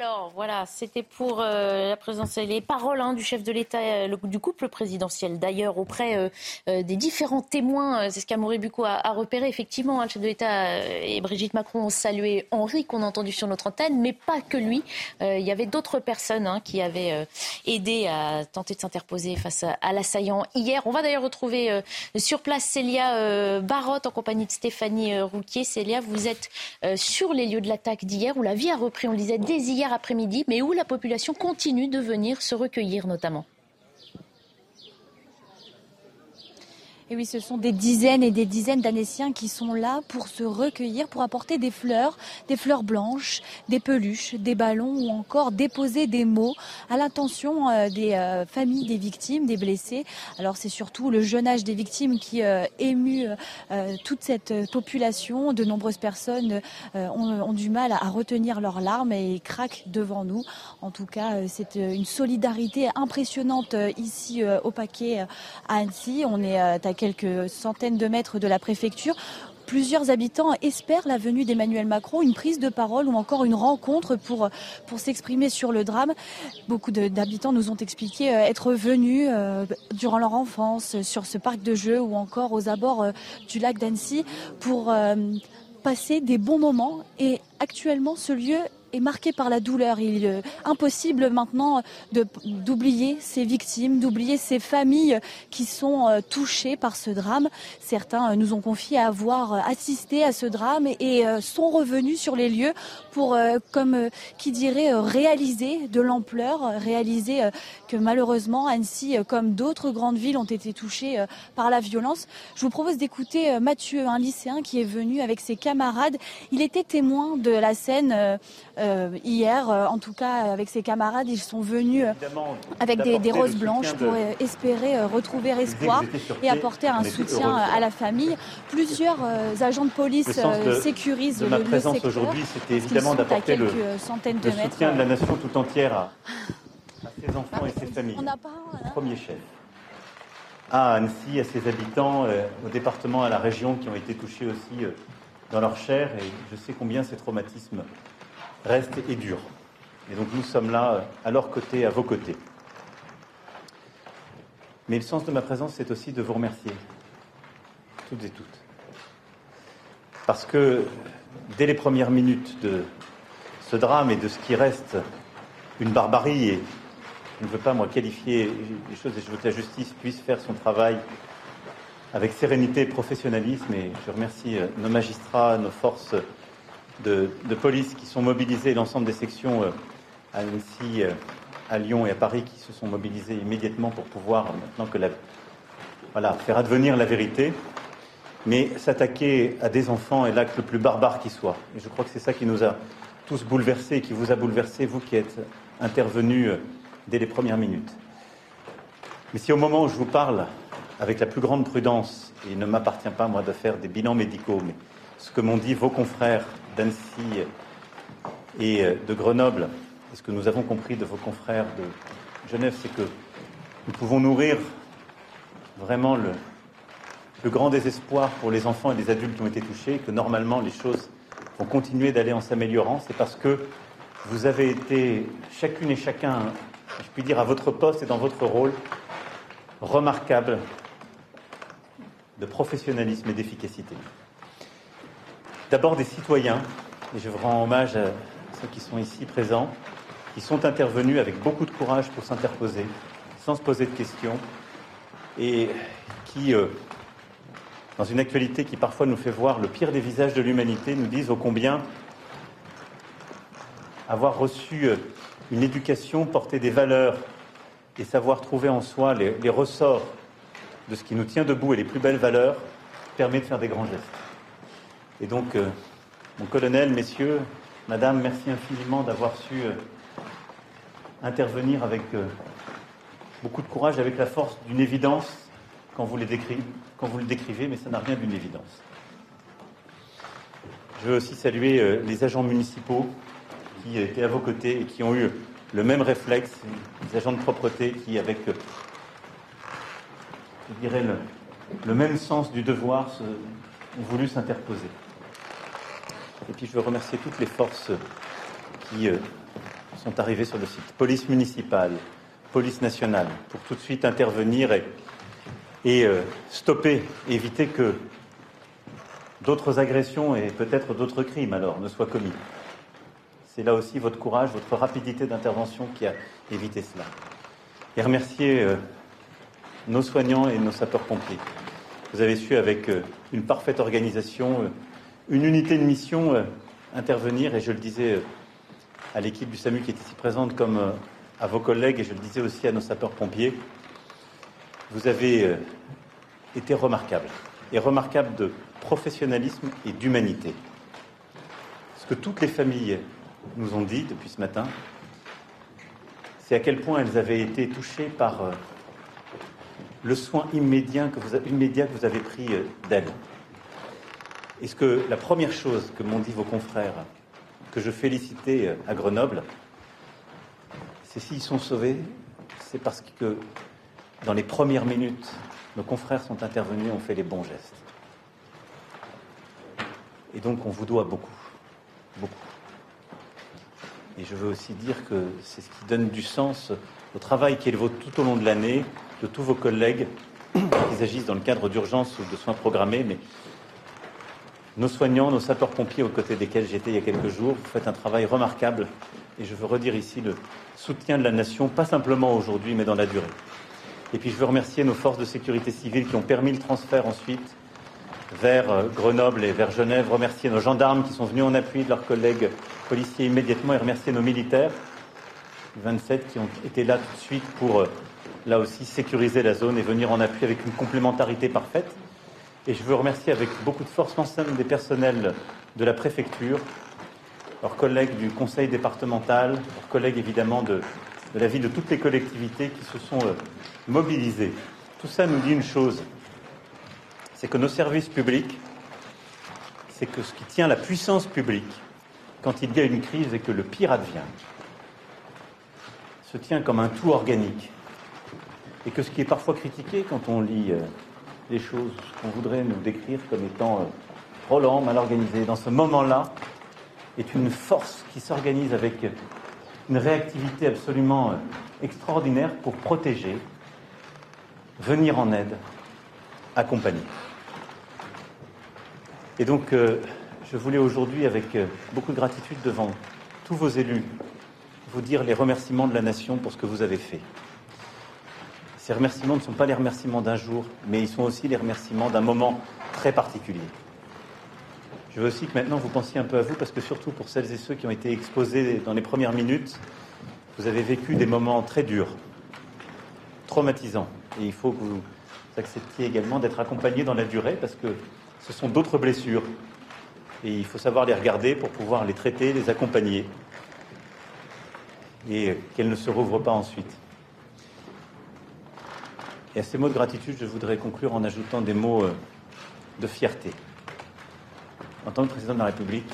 Alors voilà, c'était pour euh, la présence et les paroles hein, du chef de l'État, euh, du couple présidentiel d'ailleurs, auprès euh, des différents témoins. C'est ce qu'Amaury Bucco a, repéré. Effectivement, hein, le chef de l'État et Brigitte Macron ont salué Henri, qu'on a entendu sur notre antenne, mais pas que lui. Il y avait d'autres personnes hein, qui avaient aidé à tenter de s'interposer face à, à l'assaillant hier. On va d'ailleurs retrouver sur place Célia Barotte en compagnie de Stéphanie Rouquier. Célia, vous êtes sur les lieux de l'attaque d'hier où la vie a repris, on le disait, dès hier après-midi, mais où la population continue de venir se recueillir notamment. Et oui, ce sont des dizaines et des dizaines d'Annéciens qui sont là pour se recueillir, pour apporter des fleurs, des fleurs blanches, des peluches, des ballons ou encore déposer des mots à l'intention euh, des euh, familles des victimes, des blessés. Alors c'est surtout le jeune âge des victimes qui euh, émue toute cette population. De nombreuses personnes ont, du mal à retenir leurs larmes et craquent devant nous. En tout cas, c'est une solidarité impressionnante ici au paquet à Annecy. On est à quelques centaines de mètres de la préfecture. Plusieurs habitants espèrent la venue d'Emmanuel Macron, une prise de parole ou encore une rencontre pour, s'exprimer sur le drame. Beaucoup d'habitants nous ont expliqué euh, être venus euh, durant leur enfance euh, sur ce parc de jeux ou encore aux abords du lac d'Annecy pour passer des bons moments. Et actuellement, ce lieu est marqué par la douleur. Il est euh, impossible maintenant d'oublier ces victimes, d'oublier ces familles qui sont euh, touchées par ce drame. Certains euh, nous ont confié avoir assisté à ce drame et, sont revenus sur les lieux pour, comme qui dirait, réaliser de l'ampleur, réaliser que malheureusement Annecy, comme d'autres grandes villes, ont été touchées par la violence. Je vous propose d'écouter Mathieu, un lycéen qui est venu avec ses camarades. Il était témoin de la scène hier, euh, en tout cas avec ses camarades. Ils sont venus euh, avec des, des roses blanches pour euh, espérer euh, retrouver espoir et apporter un soutien à la famille. Plusieurs euh, agents de police Le euh, de- sécurisent de le, ma le présence secteur. aujourd'hui, c'était évidemment d'apporter le- centaines de Le mètres. soutien de la nation tout entière à, à ses enfants et ses familles. On pas un- Premier chef. À Annecy, à ses habitants, euh, au département, à la région qui ont été touchés aussi euh, dans leur chair. Et je sais combien ces traumatismes restent et durent. Et donc nous sommes là euh, à leur côté, à vos côtés. Mais le sens de ma présence, c'est aussi de vous remercier, toutes et toutes. Parce que dès les premières minutes de ce drame et de ce qui reste une barbarie, et je ne veux pas moi qualifier les choses et je veux que la justice puisse faire son travail avec sérénité et professionnalisme. Et je remercie euh, nos magistrats, nos forces de, police qui sont mobilisées, l'ensemble des sections euh, à Annecy, euh, à Lyon et à Paris qui se sont mobilisées immédiatement pour pouvoir, maintenant que la, voilà, faire advenir la vérité. Mais s'attaquer à des enfants est l'acte le plus barbare qui soit. Et je crois que c'est ça qui nous a tous bouleversés, qui vous a bouleversés, vous qui êtes intervenus euh, dès les premières minutes. Mais si au moment où je vous parle, avec la plus grande prudence, et il ne m'appartient pas, moi, de faire des bilans médicaux, mais ce que m'ont dit vos confrères d'Annecy et euh, de Grenoble, ce que nous avons compris de vos confrères de Genève, c'est que nous pouvons nourrir vraiment le, le grand désespoir pour les enfants et les adultes qui ont été touchés, que normalement les choses vont continuer d'aller en s'améliorant, c'est parce que vous avez été chacune et chacun, je puis dire, à votre poste et dans votre rôle, remarquable de professionnalisme et d'efficacité. D'abord des citoyens, et je rends hommage à ceux qui sont ici présents, qui sont intervenus avec beaucoup de courage pour s'interposer, sans se poser de questions, et qui, euh, dans une actualité qui parfois nous fait voir le pire des visages de l'humanité, nous disent ô combien avoir reçu euh, une éducation, porter des valeurs et savoir trouver en soi les, les ressorts de ce qui nous tient debout et les plus belles valeurs permet de faire des grands gestes. Et donc, euh, mon colonel, messieurs, Madame, merci infiniment d'avoir su euh, intervenir avec euh, beaucoup de courage, avec la force d'une évidence quand vous, les le décrivez, mais ça n'a rien d'une évidence. Je veux aussi saluer les agents municipaux qui étaient à vos côtés et qui ont eu le même réflexe, les agents de propreté qui, avec, je dirais, le, même sens du devoir, ont voulu s'interposer. Et puis je veux remercier toutes les forces qui euh, sont arrivées sur le site. Police municipale, police nationale, pour tout de suite intervenir et, euh, stopper, éviter que d'autres agressions et peut-être d'autres crimes alors ne soient commis. C'est là aussi votre courage, votre rapidité d'intervention qui a évité cela. Et remercier euh, nos soignants et nos sapeurs-pompiers. Vous avez su, avec une parfaite organisation, une unité de mission, euh, intervenir, et je le disais à l'équipe du SAMU qui est ici présente, comme à vos collègues, et je le disais aussi à nos sapeurs-pompiers, vous avez été remarquable, et remarquable de professionnalisme et d'humanité. Ce que toutes les familles nous ont dit depuis ce matin, c'est à quel point elles avaient été touchées par le soin immédiat que vous, immédiat que vous avez pris euh, d'elles. Est-ce que la première chose que m'ont dit vos confrères, que je félicitais à Grenoble, c'est s'ils sont sauvés, c'est parce que dans les premières minutes, nos confrères sont intervenus, ont fait les bons gestes. Et donc on vous doit beaucoup, beaucoup. Et je veux aussi dire que c'est ce qui donne du sens au travail qui est le vôtre tout au long de l'année, de tous vos collègues, qu'ils agissent dans le cadre d'urgence ou de soins programmés, mais nos soignants, nos sapeurs-pompiers aux côtés desquels j'étais il y a quelques jours, vous faites un travail remarquable et je veux redire ici le soutien de la nation, pas simplement aujourd'hui, mais dans la durée. Et puis je veux remercier nos forces de sécurité civile qui ont permis le transfert ensuite vers euh, Grenoble et vers Genève, remercier nos gendarmes qui sont venus en appui de leurs collègues policiers immédiatement et remercier nos militaires, 27 qui ont été là tout de suite pour euh, là aussi sécuriser la zone et venir en appui avec une complémentarité parfaite. Et je veux remercier avec beaucoup de force l'ensemble des personnels de la préfecture, leurs collègues du conseil départemental, leurs collègues évidemment de, la ville de toutes les collectivités qui se sont euh, mobilisés. Tout ça nous dit une chose, c'est que nos services publics, c'est que ce qui tient la puissance publique quand il y a une crise et que le pire advient, se tient comme un tout organique et que ce qui est parfois critiqué quand on lit euh, les choses qu'on voudrait nous décrire comme étant euh, trop mal organisé, dans ce moment-là, est une force qui s'organise avec une réactivité absolument euh, extraordinaire pour protéger, venir en aide, accompagner. Et donc, je voulais aujourd'hui, avec beaucoup de gratitude devant tous vos élus, vous dire les remerciements de la nation pour ce que vous avez fait. Ces remerciements ne sont pas les remerciements d'un jour, mais ils sont aussi les remerciements d'un moment très particulier. Je veux aussi que maintenant vous pensiez un peu à vous, parce que surtout pour celles et ceux qui ont été exposés dans les premières minutes, vous avez vécu des moments très durs, traumatisants. Et il faut que vous acceptiez également d'être accompagnés dans la durée, parce que ce sont d'autres blessures. Et il faut savoir les regarder pour pouvoir les traiter, les accompagner, et qu'elles ne se rouvrent pas ensuite. Et à ces mots de gratitude, je voudrais conclure en ajoutant des mots euh, de fierté. En tant que président de la République,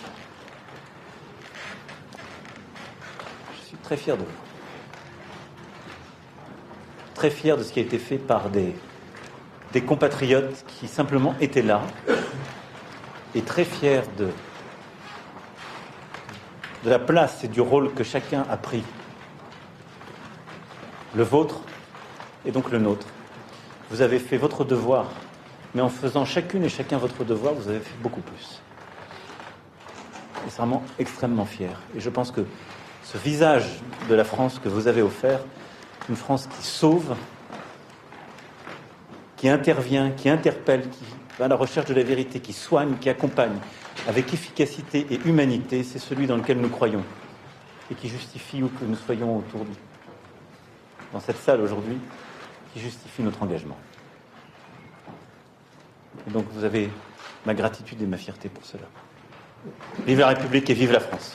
je suis très fier de vous. Très fier de ce qui a été fait par des, des compatriotes qui simplement étaient là. Et très fier de, de la place et du rôle que chacun a pris. Le vôtre et donc le nôtre. Vous avez fait votre devoir, mais en faisant chacune et chacun votre devoir, vous avez fait beaucoup plus. Et c'est vraiment extrêmement fier. Et je pense que ce visage de la France que vous avez offert, une France qui sauve, qui intervient, qui interpelle, qui va à la recherche de la vérité, qui soigne, qui accompagne avec efficacité et humanité, c'est celui dans lequel nous croyons et qui justifie où que nous soyons autour de dans cette salle aujourd'hui qui justifie notre engagement. donc vous avez ma gratitude et ma fierté pour cela. Vive la République et vive la France.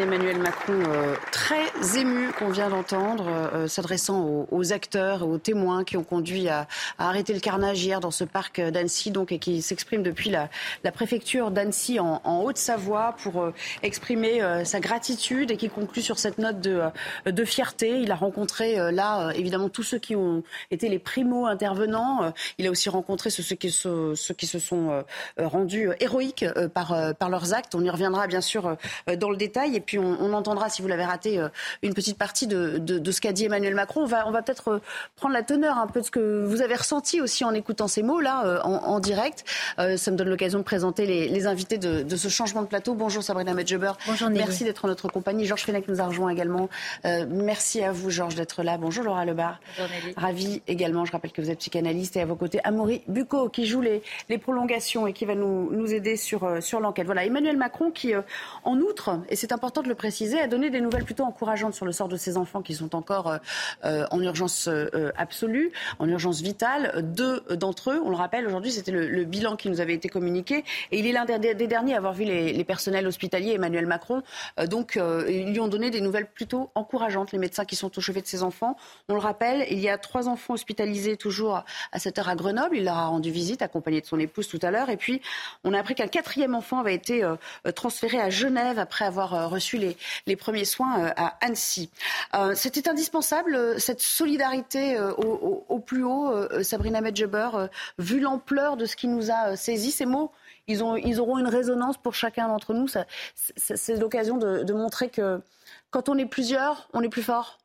Emmanuel Macron euh, très ému qu'on vient d'entendre, euh, s'adressant aux, acteurs et aux témoins qui ont conduit à, arrêter le carnage hier dans ce parc d'Annecy, donc et qui s'exprime depuis la, préfecture d'Annecy en, Haute-Savoie pour euh, exprimer sa gratitude et qui conclut sur cette note de, fierté. Il a rencontré là évidemment tous ceux qui ont été les primo intervenants. il a aussi rencontré ceux, qui, se, sont rendus héroïques par, leurs actes. On y reviendra bien sûr dans le détail. Puis on, entendra, si vous l'avez raté, euh, une petite partie de, ce qu'a dit Emmanuel Macron. On va, on va peut-être euh, prendre la teneur un peu de ce que vous avez ressenti aussi en écoutant ces mots-là euh, en, direct. ça me donne l'occasion de présenter les, invités de, ce changement de plateau. Bonjour Sabrina Medjeber. Bonjour Merci d'être en notre compagnie. Georges Fenech nous a rejoint également. merci à vous Georges d'être là. Bonjour Laura Lebar. Bonjour Ravi également. Je rappelle que vous êtes psychanalyste et à vos côtés Amaury Bucco qui joue les, les prolongations et qui va nous, nous aider sur, sur l'enquête. Voilà, Emmanuel Macron qui, en outre, et c'est important de le préciser, a donné des nouvelles plutôt encourageantes sur le sort de ces enfants qui sont encore euh, euh, en urgence euh, absolue, en urgence vitale. Deux d'entre eux, on le rappelle, aujourd'hui, c'était le, bilan qui nous avait été communiqué. Et il est l'un des, derniers à avoir vu les, personnels hospitaliers, Emmanuel Macron. donc, ils lui ont donné des nouvelles plutôt encourageantes, les médecins qui sont au chevet de ces enfants. On le rappelle, il y a trois enfants hospitalisés toujours à cette heure à Grenoble. Il leur a rendu visite, accompagné de son épouse tout à l'heure. Et puis, on a appris qu'un quatrième enfant avait été transféré à Genève après avoir reçu les, premiers soins euh, à Annecy. Euh, c'était indispensable, euh, cette solidarité au, plus haut, Sabrina Medjeber, vu l'ampleur de ce qui nous a saisi, ces mots ils, ont, ils, auront une résonance pour chacun d'entre nous. C'est l'occasion de, montrer que quand on est plusieurs, on est plus fort.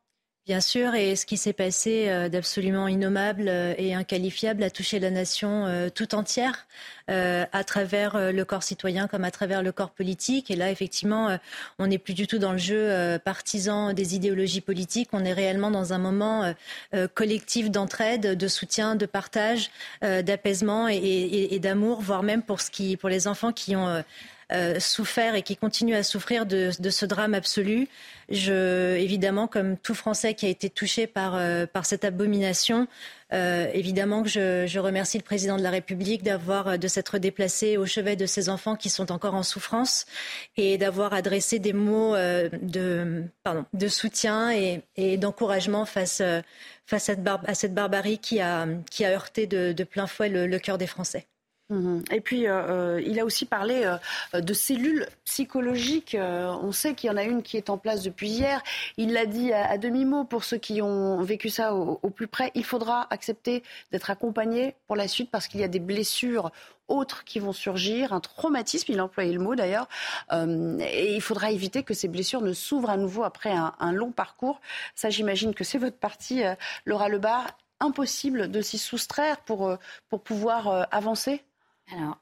Bien sûr, et ce qui s'est passé euh, d'absolument innommable euh, et inqualifiable a touché la nation euh, tout entière, à travers le corps citoyen comme à travers le corps politique. Et là, effectivement, on n'est plus du tout dans le jeu partisan des idéologies politiques. On est réellement dans un moment collectif d'entraide, de soutien, de partage, d'apaisement et, d'amour, voire même pour, ce qui, pour les enfants qui ont euh, souffert et qui continue à souffrir de, ce drame absolu. Je, évidemment, comme tout Français qui a été touché par, euh, par cette abomination, euh, évidemment que je, je, remercie le président de la République d'avoir de s'être déplacé au chevet de ces enfants qui sont encore en souffrance et d'avoir adressé des mots de, pardon, de soutien et, et d'encouragement face, face à, cette, à, cette barbarie qui a, qui a heurté de, de plein fouet le, le cœur des Français. Mhm. Et puis, euh, euh, il a aussi parlé euh, de cellules psychologiques. on sait qu'il y en a une qui est en place depuis hier. Il l'a dit à, demi-mot pour ceux qui ont vécu ça au, plus près. Il faudra accepter d'être accompagné pour la suite parce qu'il y a des blessures autres qui vont surgir, un traumatisme, il a employé le mot d'ailleurs, et il faudra éviter que ces blessures ne s'ouvrent à nouveau après un, long parcours. Ça, j'imagine que c'est votre partie, Laura Lebar. Impossible de s'y soustraire pour, pour pouvoir avancer? Alors,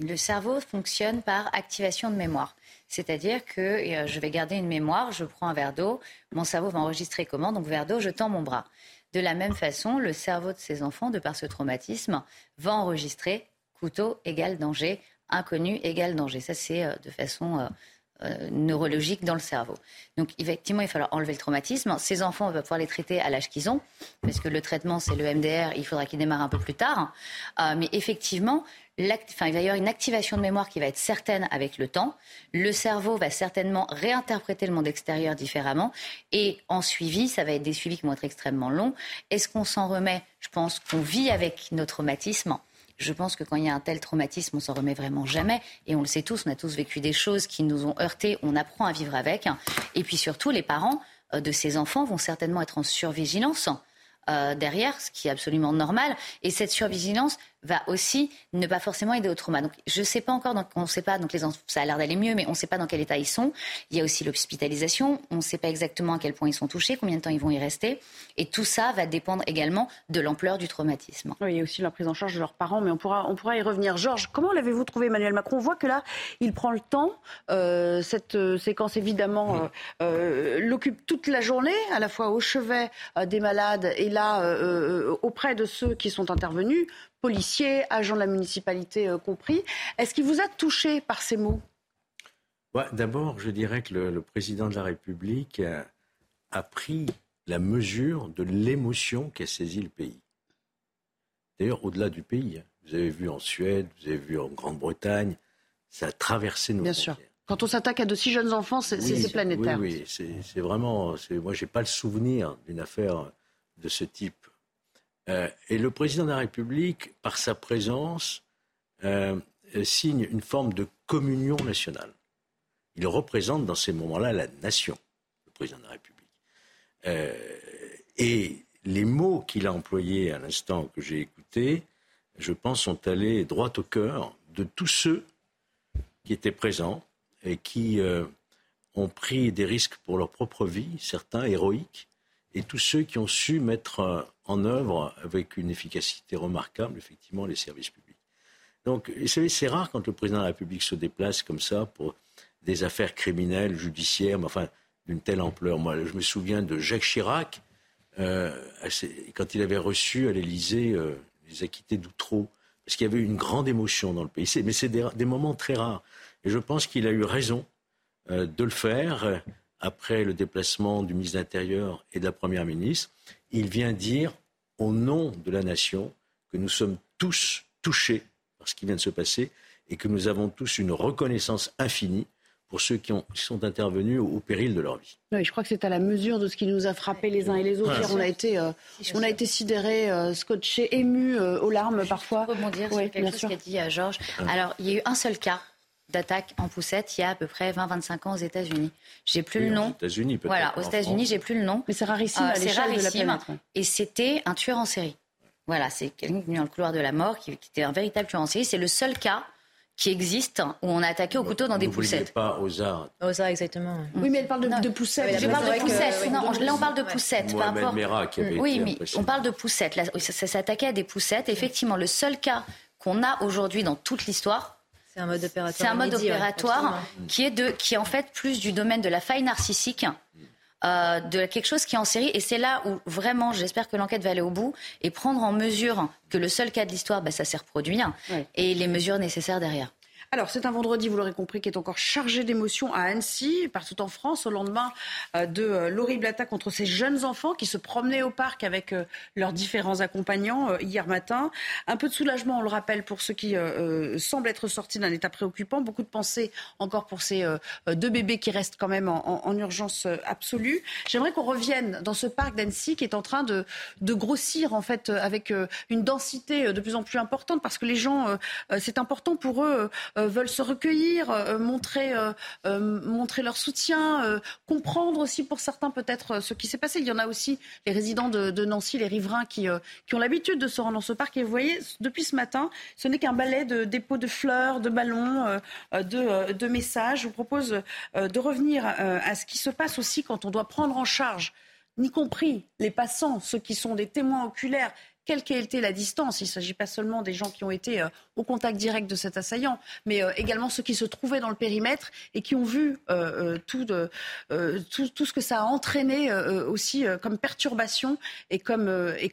le cerveau fonctionne par activation de mémoire. C'est-à-dire que euh, je vais garder une mémoire, je prends un verre d'eau, mon cerveau va enregistrer comment Donc, verre d'eau, je tends mon bras. De la même façon, le cerveau de ces enfants, de par ce traumatisme, va enregistrer couteau égale danger, inconnu égale danger. Ça, c'est euh, de façon euh, neurologique dans le cerveau. Donc effectivement, il va falloir enlever le traumatisme. Ces enfants, on va pouvoir les traiter à l'âge qu'ils ont, parce que le traitement, c'est le MDR, il faudra qu'il démarre un peu plus tard. Mais effectivement, Enfin, il va y avoir une activation de mémoire qui va être certaine avec le temps. Le cerveau va certainement réinterpréter le monde extérieur différemment. Et en suivi, ça va être des suivis qui vont être extrêmement longs. Est-ce qu'on s'en remet? Je pense qu'on vit avec nos traumatismes. Je pense que quand il y a un tel traumatisme, on s'en remet vraiment jamais. Et on le sait tous, on a tous vécu des choses qui nous ont heurtés. On apprend à vivre avec. Et puis surtout, les parents euh, de ces enfants vont certainement être en survigilance. Euh, derrière, ce qui est absolument normal. Et cette survigilance va aussi ne pas forcément aider au trauma. Donc, je ne sais pas encore, on sait pas, donc les enfants, ça a l'air d'aller mieux, mais on ne sait pas dans quel état ils sont. Il y a aussi l'hospitalisation. On ne sait pas exactement à quel point ils sont touchés, combien de temps ils vont y rester. Et tout ça va dépendre également de l'ampleur du traumatisme. Oui, il y a aussi la prise en charge de leurs parents, mais on pourra, on pourra y revenir. Georges, comment l'avez-vous trouvé, Emmanuel Macron? On voit que là, il prend le temps. Euh, cette euh, séquence, évidemment, euh, l'occupe toute la journée, à la fois au chevet des malades et là, auprès de ceux qui sont intervenus policiers, agents de la municipalité euh, compris. Est-ce qu'il vous a touché par ces mots? D'abord, je dirais que le, président de la République a, pris la mesure de l'émotion qui a saisi le pays. D'ailleurs, au-delà du pays, hein. vous avez vu en Suède, vous avez vu en Grande-Bretagne, ça a traversé nos Bien sûr. Quand on s'attaque à de si jeunes enfants, c'est planétaire. Oui, oui c'est vraiment. Moi, je n'ai pas le souvenir d'une affaire de ce type. Euh, et le président de la République, par sa présence, euh, signe une forme de communion nationale. Il représente dans ces moments-là la nation, le président de la République. Euh, et les mots qu'il a employés à l'instant que j'ai écouté, je pense, sont allés droit au cœur de tous ceux qui étaient présents et qui euh, ont pris des risques pour leur propre vie, certains héroïques, et tous ceux qui ont su mettre euh, en œuvre avec une efficacité remarquable, effectivement, les services publics. Donc, vous savez, c'est rare quand le président de la République se déplace comme ça pour des affaires criminelles, judiciaires, mais enfin, d'une telle ampleur. Moi, je me souviens de Jacques Chirac, euh, quand il avait reçu à l'Élysée les acquittés d'Outreau, parce qu'il y avait une grande émotion dans le pays. Mais c'est des, moments très rares. Et je pense qu'il a eu raison euh, de le faire euh, après le déplacement du ministre de l'Intérieur et de la Première ministre. Il vient dire, au nom de la nation, que nous sommes tous touchés par ce qui vient de se passer et que nous avons tous une reconnaissance infinie pour ceux qui, ont, sont intervenus au, péril de leur vie. Oui, je crois que c'est à la mesure de ce qui nous a frappé les uns et les autres. on a été, euh, on a été sidérés, euh, scotchés, émus euh, aux larmes parfois. Je rebondir sur quelque chose qu'a dit Georges. Alors, il y a eu un seul cas d'attaque en poussette il y a à peu près 20-25 ans aux États-Unis. J'ai plus le nom. Aux États-Unis peut-être. Voilà, aux États-Unis, j'ai plus le nom. Mais c'est rarissime à l'échelle de la planète. Et c'était un tueur en série. Voilà, c'est quelqu'un qui est venu dans le couloir de la mort, qui, qui était un véritable tueur en série. C'est le seul cas qui existe où on a attaqué au couteau dans des poussettes. pas aux arts. Aux arts, exactement. Oui, mais elle parle de, de poussettes. Je parle de poussettes. Non, là, on parle de poussettes. Par rapport... qui avait oui, mais on parle de poussettes. Là, ça, s'attaquait à des poussettes. Effectivement, le seul cas qu'on a aujourd'hui dans toute l'histoire, c'est un mode opératoire. C'est un mode opératoire qui est de, qui est en fait plus du domaine de la faille narcissique. Euh, de quelque chose qui est en série. Et c'est là où vraiment, j'espère que l'enquête va aller au bout et prendre en mesure que le seul cas de l'histoire, bah, ça s'est reproduit hein, et les mesures nécessaires derrière. Alors, c'est un vendredi, vous l'aurez compris, qui est encore chargé d'émotions à Annecy, partout en France, au lendemain euh, de euh, l'horrible attaque contre ces jeunes enfants qui se promenaient au parc avec euh, leurs différents accompagnants hier matin. Un peu de soulagement, on le rappelle, pour ceux qui semblent être sortis d'un état préoccupant. Beaucoup de pensées encore pour ces deux bébés qui restent quand même en, urgence absolue. J'aimerais qu'on revienne dans ce parc d'Annecy qui est en train de, grossir, en fait, avec une densité de plus en plus importante parce que les gens, c'est important pour eux veulent se recueillir, euh, montrer, euh, montrer leur soutien, comprendre aussi pour certains peut-être ce qui s'est passé. Il y en a aussi les résidents de, Nancy, les riverains qui, qui ont l'habitude de se rendre dans ce parc. Et vous voyez, depuis ce matin, ce n'est qu'un balai de dépôts de fleurs, de ballons, de, de messages. Je vous propose de revenir à ce qui se passe aussi quand on doit prendre en charge y compris les passants, ceux qui sont des témoins oculaires, quelle qu'ait été la distance? Il ne s'agit pas seulement des gens qui ont été euh, au contact direct de cet assaillant, mais euh, également ceux qui se trouvaient dans le périmètre et qui ont vu euh, tout, ce que ça a entraîné aussi comme perturbation et comme,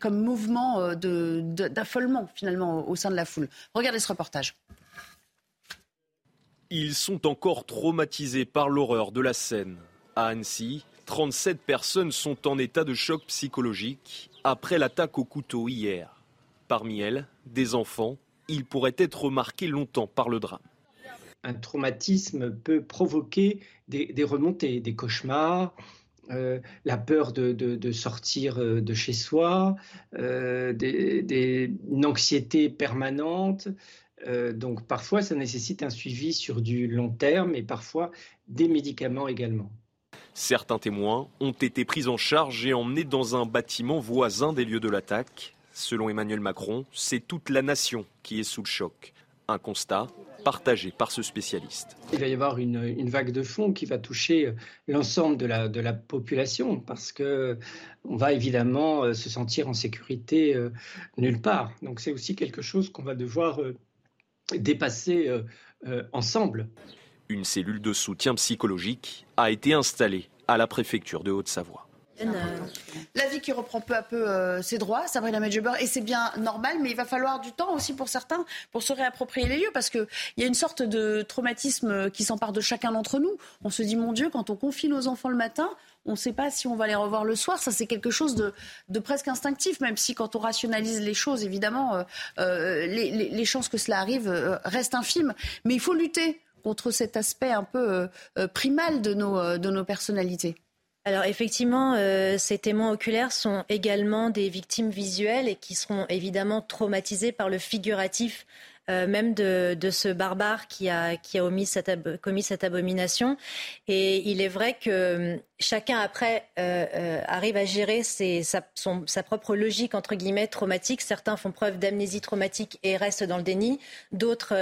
mouvement d'affolement finalement au sein de la foule. Regardez ce reportage. Ils sont encore traumatisés par l'horreur de la scène. À Annecy, 37 personnes sont en état de choc psychologique après l'attaque au couteau hier. Parmi elles, des enfants. Ils pourraient être marqués longtemps par le drame. Un traumatisme peut provoquer des, remontées, des cauchemars, euh, la peur de, sortir euh, de chez soi, euh, une anxiété permanente. donc parfois, ça nécessite un suivi sur du long terme et parfois des médicaments également. Certains témoins ont été pris en charge et emmenés dans un bâtiment voisin des lieux de l'attaque. Selon Emmanuel Macron, c'est toute la nation qui est sous le choc. Un constat partagé par ce spécialiste. Il va y avoir une, vague de fond qui va toucher euh, l'ensemble de la, de la, population parce que on va évidemment euh, se sentir en sécurité euh, nulle part. Donc c'est aussi quelque chose qu'on va devoir dépasser ensemble une cellule de soutien psychologique a été installée à la préfecture de Haute-Savoie. La vie qui reprend peu à peu euh, ses droits, Sabrina Medjeber, et c'est bien normal, mais il va falloir du temps aussi pour certains pour se réapproprier les lieux, parce qu'il y a une sorte de traumatisme qui s'empare de chacun d'entre nous. On se dit, mon Dieu, quand on confie nos enfants le matin, on ne sait pas si on va les revoir le soir. Ça, c'est quelque chose de, presque instinctif, même si quand on rationalise les choses, évidemment, euh, euh, les, chances que cela arrive restent infimes. Mais il faut lutter contre cet aspect un peu primal de nos personnalités. Alors effectivement, euh, ces témoins oculaires sont également des victimes visuelles et qui seront évidemment traumatisés par le figuratif euh, même de, ce barbare qui a, commis cette abomination. Et il est vrai que hum, chacun après euh, euh, arrive à gérer sa, propre logique entre guillemets traumatique. Certains font preuve d'amnésie traumatique et restent dans le déni. D'autres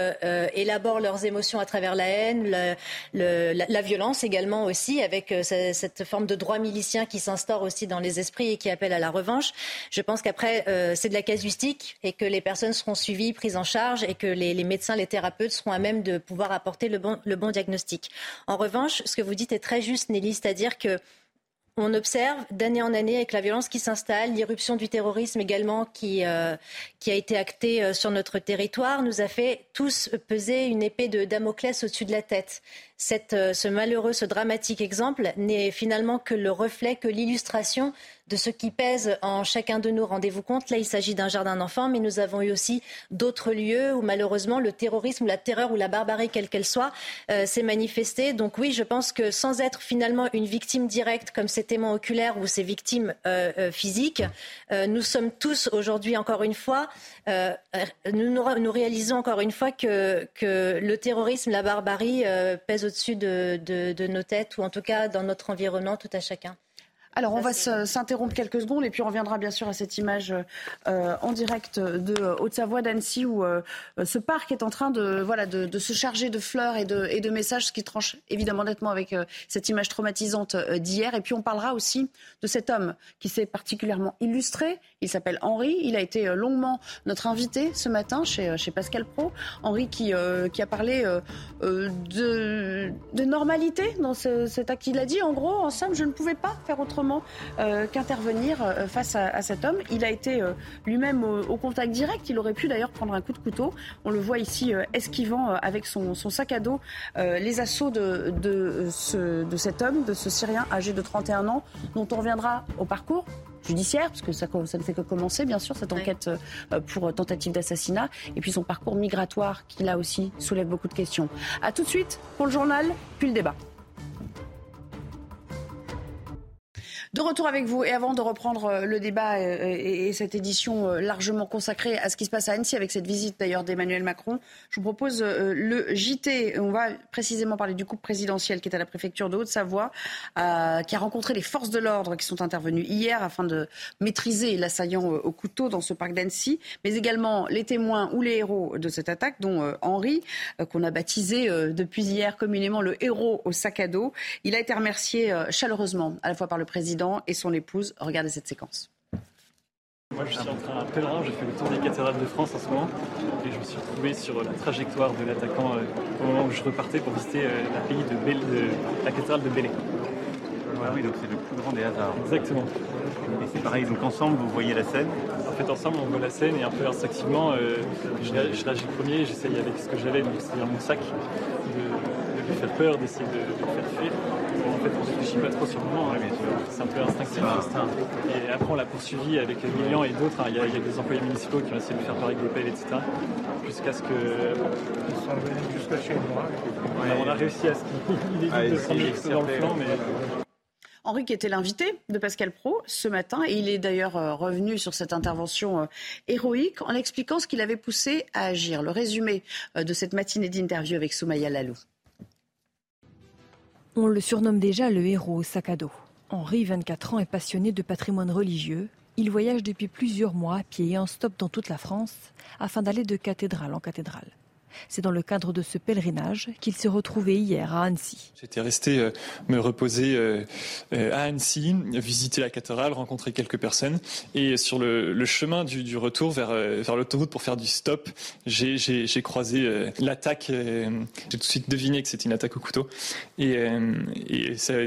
élaborent leurs émotions à travers la haine, la, violence également aussi, avec cette forme de droit milicien qui s'instaure aussi dans les esprits et qui appelle à la revanche. Je pense qu'après c'est de la casuistique et que les personnes seront suivies, prises en charge que les, médecins, les thérapeutes seront à même de pouvoir apporter le bon, diagnostic. En revanche, ce que vous dites est très juste, Nelly, c'est-à-dire que on observe d'année en année avec la violence qui s'installe, l'irruption du terrorisme également qui, euh, qui a été actée euh, sur notre territoire, nous a fait tous peser une épée de Damoclès au-dessus de la tête. Euh, ce malheureux, ce dramatique exemple n'est finalement que le reflet, que l'illustration de ce qui pèse en chacun de nous. Rendez-vous compte, là, il s'agit d'un jardin d'enfants, mais nous avons eu aussi d'autres lieux où malheureusement le terrorisme, la terreur ou la barbarie, quelle qu'elle soit, euh, s'est manifestée. Donc oui, je pense que sans être finalement une victime directe comme ces témoins oculaires ou ces victimes euh, physiques, nous sommes tous aujourd'hui, encore une fois, nous, réalisons encore une fois que, que le terrorisme, la barbarie pèsent au-dessus de, de nos têtes ou en tout cas dans notre environnement, tout à chacun. Alors, on va s'interrompre quelques secondes et puis on reviendra bien sûr à cette image euh, en direct de Haute-Savoie, d'Annecy, où euh, ce parc est en train de, voilà, de, se charger de fleurs et de, messages, ce qui tranche évidemment nettement avec euh, cette image traumatisante d'hier. Et puis on parlera aussi de cet homme qui s'est particulièrement illustré. Il s'appelle Henri. Il a été longuement notre invité ce matin chez, Pascal Pro. Henri qui, qui a parlé de, de, normalité dans cet acte. Il a dit en gros, en somme, je ne pouvais pas faire autrement euh, qu'intervenir euh, face à, cet homme. Il a été euh, lui-même au, contact direct. Il aurait pu d'ailleurs prendre un coup de couteau. On le voit ici esquivant avec son, sac à dos les assauts de, de, ce, de cet homme, de ce Syrien âgé de 31 ans, dont on reviendra au parcours judiciaire, parce que ça, ça, ne fait que commencer, bien sûr, cette enquête pour tentative d'assassinat, et puis son parcours migratoire qui, là aussi, soulève beaucoup de questions. A tout de suite pour le journal, puis le débat. De retour avec vous et avant de reprendre euh, le débat euh, et cette édition euh, largement consacrée à ce qui se passe à Annecy avec cette visite d'ailleurs d'Emmanuel Macron, je vous propose le JT. On va précisément parler du couple présidentiel qui est à la préfecture de Haute-Savoie, qui a rencontré les forces de l'ordre qui sont intervenues hier afin de maîtriser l'assaillant au couteau dans ce parc d'Annecy, mais également les témoins ou les héros de cette attaque, dont Henri, qu'on a baptisé depuis hier communément le héros au sac à dos. Il a été remercié chaleureusement à la fois par le président et son épouse. Regardez cette séquence. Moi, je suis en train de pèlerin, je fais le tour des cathédrales de France en ce moment, et je me suis retrouvé sur la trajectoire de l'attaquant euh, au moment où je repartais pour visiter euh, la, pays de, la cathédrale de Bélé. oui, donc c'est le plus grand des hasards. Exactement. Et c'est pareil, donc ensemble, vous voyez la scène En fait, ensemble, on voit la scène et un peu instinctivement, euh, je, je réagis le premier, j'essaye avec ce que j'avais, c'est-à-dire mon sac, de, lui faire peur, d'essayer de, de le faire fuir fait, on ne réfléchit pas trop sur le moment. Hein, c'est un peu instinctif. Et après, on l'a poursuivi avec Lilian et d'autres. Hein. Il y, a des employés municipaux qui ont essayé de faire peur avec des pelles, etc. Jusqu'à ce que. Ils sont venus jusqu'à chez moi. On a réussi à ce qu'il évite de prendre dans le flanc, mais. Henri qui était l'invité de Pascal Pro ce matin et il est d'ailleurs euh, revenu sur cette intervention euh, héroïque en expliquant ce qu'il avait poussé à agir. Le résumé euh, de cette matinée d'interview avec Soumaya Lalou. On le surnomme déjà le héros au sac à dos. Henri, 24 ans, est passionné de patrimoine religieux. Il voyage depuis plusieurs mois à pied et en stop dans toute la France afin d'aller de cathédrale en cathédrale. C'est dans le cadre de ce pèlerinage qu'il s'est retrouvé hier à Annecy. J'étais resté euh, me reposer euh, euh, à Annecy, visiter la cathédrale, rencontrer quelques personnes. Et sur le, chemin du, retour vers, l'autoroute pour faire du stop, j'ai croisé l'attaque. j'ai tout de suite deviné que c'était une attaque au couteau. Et,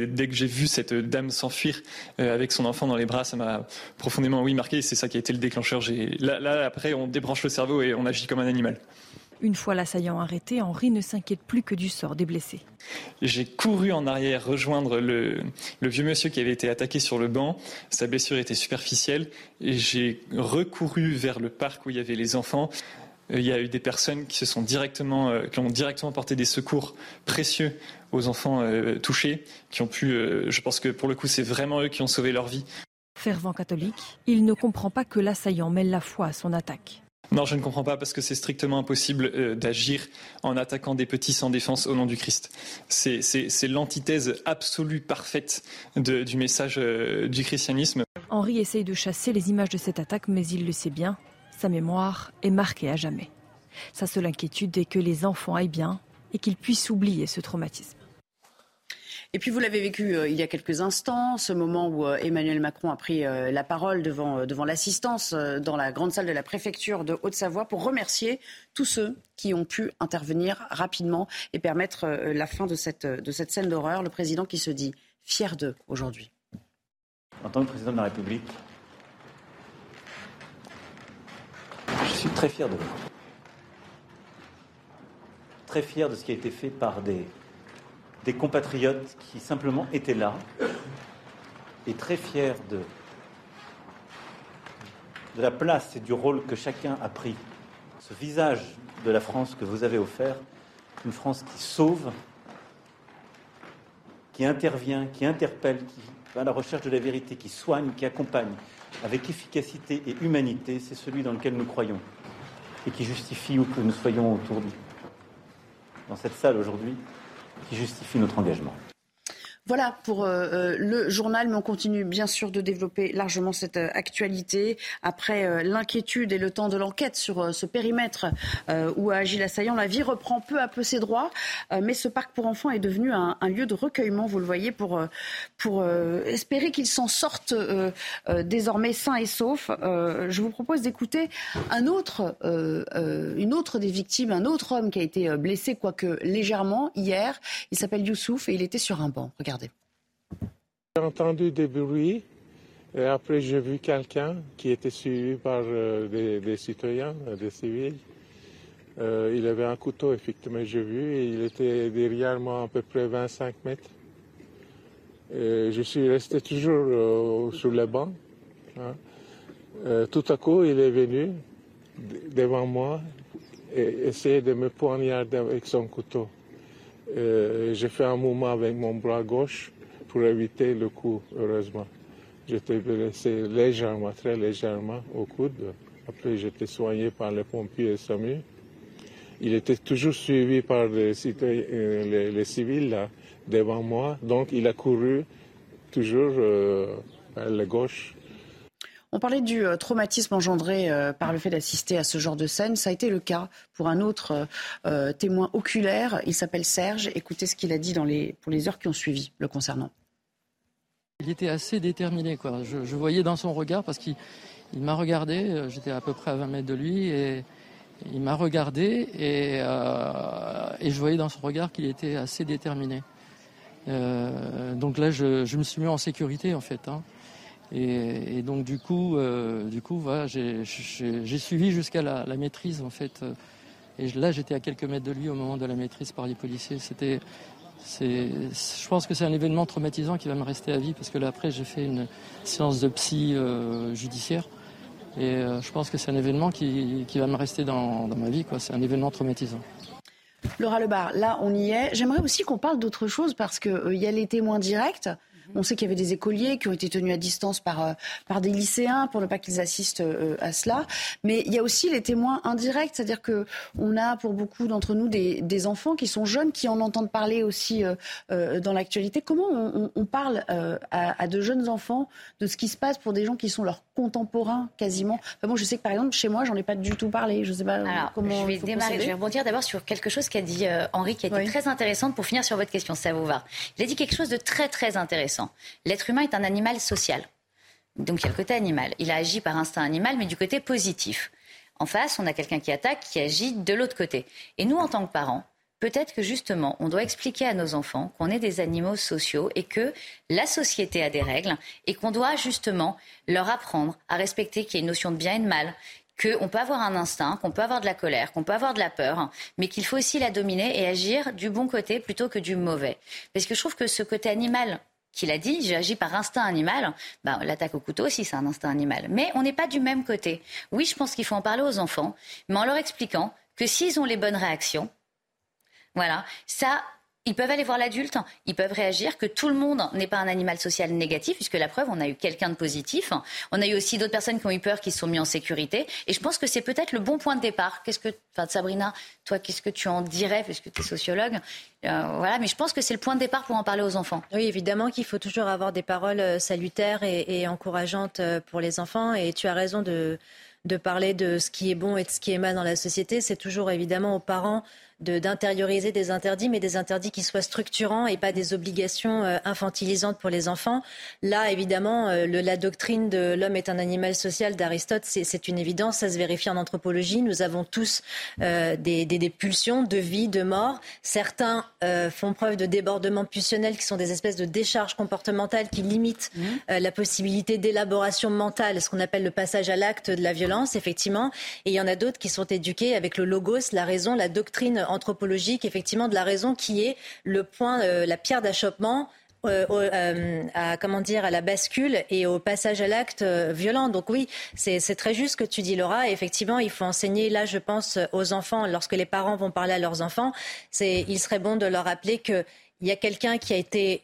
dès que j'ai vu cette dame s'enfuir avec son enfant dans les bras, ça m'a profondément oui marqué. C'est ça qui a été le déclencheur. Là, après, on débranche le cerveau et on agit comme un animal. Une fois l'assaillant arrêté, Henri ne s'inquiète plus que du sort des blessés. J'ai couru en arrière rejoindre le, vieux monsieur qui avait été attaqué sur le banc. Sa blessure était superficielle. Et j'ai recouru vers le parc où il y avait les enfants. Euh, il y a eu des personnes qui se sont directement, euh, qui ont directement porté des secours précieux aux enfants euh, touchés, qui ont pu, je pense que pour le coup, c'est vraiment eux qui ont sauvé leur vie. Fervent catholique, il ne comprend pas que l'assaillant mêle la foi à son attaque. Non, je ne comprends pas parce que c'est strictement impossible euh, d'agir en attaquant des petits sans défense au nom du Christ. C'est l'antithèse absolue, parfaite du message euh, du christianisme. Henri essaye de chasser les images de cette attaque, mais il le sait bien, sa mémoire est marquée à jamais. Sa seule inquiétude est que les enfants aillent bien et qu'ils puissent oublier ce traumatisme. Et puis vous l'avez vécu euh, il y a quelques instants, ce moment où euh, Emmanuel Macron a pris euh, la parole devant, devant l'assistance dans la grande salle de la préfecture de Haute-Savoie pour remercier tous ceux qui ont pu intervenir rapidement et permettre la fin de cette, de cette scène d'horreur. Le président qui se dit fier d'eux aujourd'hui. En tant que président de la République, je suis très fier de vous. Très fier de ce qui a été fait par des des compatriotes qui simplement étaient là et très fiers de, de la place et du rôle que chacun a pris. Ce visage de la France que vous avez offert, une France qui sauve, qui intervient, qui interpelle, qui va à la recherche de la vérité, qui soigne, qui accompagne avec efficacité et humanité, c'est celui dans lequel nous croyons et qui justifie où que nous soyons autour dans cette salle aujourd'hui qui justifie notre engagement. Voilà pour euh, euh, le journal, mais on continue bien sûr de développer largement cette euh, actualité. Après l'inquiétude et le temps de l'enquête sur ce périmètre où a agi l'assaillant, la vie reprend peu à peu ses droits. mais ce parc pour enfants est devenu un, lieu de recueillement, vous le voyez, pour, pour espérer qu'il s'en sorte désormais sain et sauf. je vous propose d'écouter un autre, une autre des victimes, un autre homme qui a été blessé, quoique légèrement, hier. Il s'appelle Youssouf et il était sur un banc. J'ai entendu des bruits et après j'ai vu quelqu'un qui était suivi par euh, des, citoyens, euh, des civils. Euh, il avait un couteau, effectivement, j'ai vu, il était derrière moi à peu près 25 mètres. je suis resté toujours sur le banc. Hein. tout à coup, il est venu devant moi et essayait de me poignarder avec son couteau. Euh, j'ai fait un mouvement avec mon bras gauche pour éviter le coup, heureusement. J'étais blessé légèrement, très légèrement au coude. Après, j'étais soigné par les pompiers et SAMU. Il était toujours suivi par les, euh, civils là, devant moi. Donc, il a couru toujours euh, vers la gauche on parlait du euh, traumatisme engendré euh, par le fait d'assister à ce genre de scène. Ça a été le cas pour un autre euh, témoin oculaire. Il s'appelle Serge. Écoutez ce qu'il a dit pour les heures qui ont suivi le concernant. Il était assez déterminé. Je, voyais dans son regard parce qu'il m'a regardé. J'étais à peu près à 20 mètres de lui et il m'a regardé et, je voyais dans son regard qu'il était assez déterminé. donc là, je, je, me suis mis en sécurité en fait. Hein. Et, donc du coup, euh, du coup, j'ai suivi jusqu'à la, maîtrise en fait. Et là, j'étais à quelques mètres de lui au moment de la maîtrise par les policiers. C'était, je pense que c'est un événement traumatisant qui va me rester à vie parce que là après, j'ai fait une séance de psy euh, judiciaire. Et euh, je pense que c'est un événement qui, va me rester dans, ma vie. C'est un événement traumatisant. Laura Lebar, là on y est. J'aimerais aussi qu'on parle d'autre chose parce qu'il y a les témoins directs. On sait qu'il y avait des écoliers qui ont été tenus à distance par, euh, par des lycéens pour ne pas qu'ils assistent euh, à cela. Mais il y a aussi les témoins indirects, c'est-à-dire qu'on a pour beaucoup d'entre nous des, des, enfants qui sont jeunes, qui en entendent parler aussi euh, dans l'actualité. Comment on, on parle à, à, de jeunes enfants de ce qui se passe pour des gens qui sont leurs contemporains quasiment? Enfin, Moi, je sais que par exemple, chez moi, j'en ai pas du tout parlé. Je sais pas Alors, comment. Je vais démarrer. Je vais rebondir d'abord sur quelque chose qu'a dit Henri, qui a été très intéressante pour finir sur votre question, ça vous va. Il a dit quelque chose de très très intéressant. L'être humain est un animal social. Donc il y a le côté animal. Il a agi par instinct animal, mais du côté positif. En face, on a quelqu'un qui attaque, qui agit de l'autre côté. Et nous, en tant que parents, peut-être que justement, on doit expliquer à nos enfants qu'on est des animaux sociaux et que la société a des règles et qu'on doit justement leur apprendre à respecter qu'il y a une notion de bien et de mal, qu'on peut avoir un instinct, qu'on peut avoir de la colère, qu'on peut avoir de la peur, mais qu'il faut aussi la dominer et agir du bon côté plutôt que du mauvais. Parce que je trouve que ce côté animal qu'il a dit, j'agis par instinct animal. Ben, L'attaque au couteau aussi, c'est un instinct animal. Mais on n'est pas du même côté. Oui, je pense qu'il faut en parler aux enfants, mais en leur expliquant que s'ils ont les bonnes réactions, voilà, ça, ils peuvent aller voir l'adulte, ils peuvent réagir, que tout le monde n'est pas un animal social négatif, puisque la preuve, on a eu quelqu'un de positif. On a eu aussi d'autres personnes qui ont eu peur, qui se sont mis en sécurité. Et je pense que c'est peut-être le bon point de départ. Qu'est-ce que, enfin, Sabrina, toi, qu'est-ce que tu en dirais, puisque tu es sociologue? Euh, Voilà, mais je pense que c'est le point de départ pour en parler aux enfants. Oui, évidemment qu'il faut toujours avoir des paroles euh, salutaires et, et encourageantes euh, pour les enfants. Et tu as raison de, de parler de ce qui est bon et de ce qui est mal dans la société. C'est toujours évidemment aux parents d'intérioriser des interdits, mais des interdits qui soient structurants et pas des obligations euh, infantilisantes pour les enfants. Là, évidemment, euh, le, la doctrine de l'homme est un animal social d'Aristote, c'est une évidence, ça se vérifie en anthropologie. Nous avons tous euh, des, des, des, pulsions de vie, de mort. Certains euh, font preuve de débordements pulsionnels qui sont des espèces de décharges comportementales qui limitent mmh. euh, la possibilité d'élaboration mentale, ce qu'on appelle le passage à l'acte de la violence, effectivement. Et il y en a d'autres qui sont éduqués avec le logos, la raison, la doctrine anthropologique, effectivement, de la raison qui est le point, euh, la pierre d'achoppement euh, euh, à comment dire à la bascule et au passage à l'acte violent. Donc oui, c'est très juste ce que tu dis, Laura. Effectivement, il faut enseigner là, je pense, aux enfants lorsque les parents vont parler à leurs enfants. Il serait bon de leur rappeler qu'il y a quelqu'un qui a été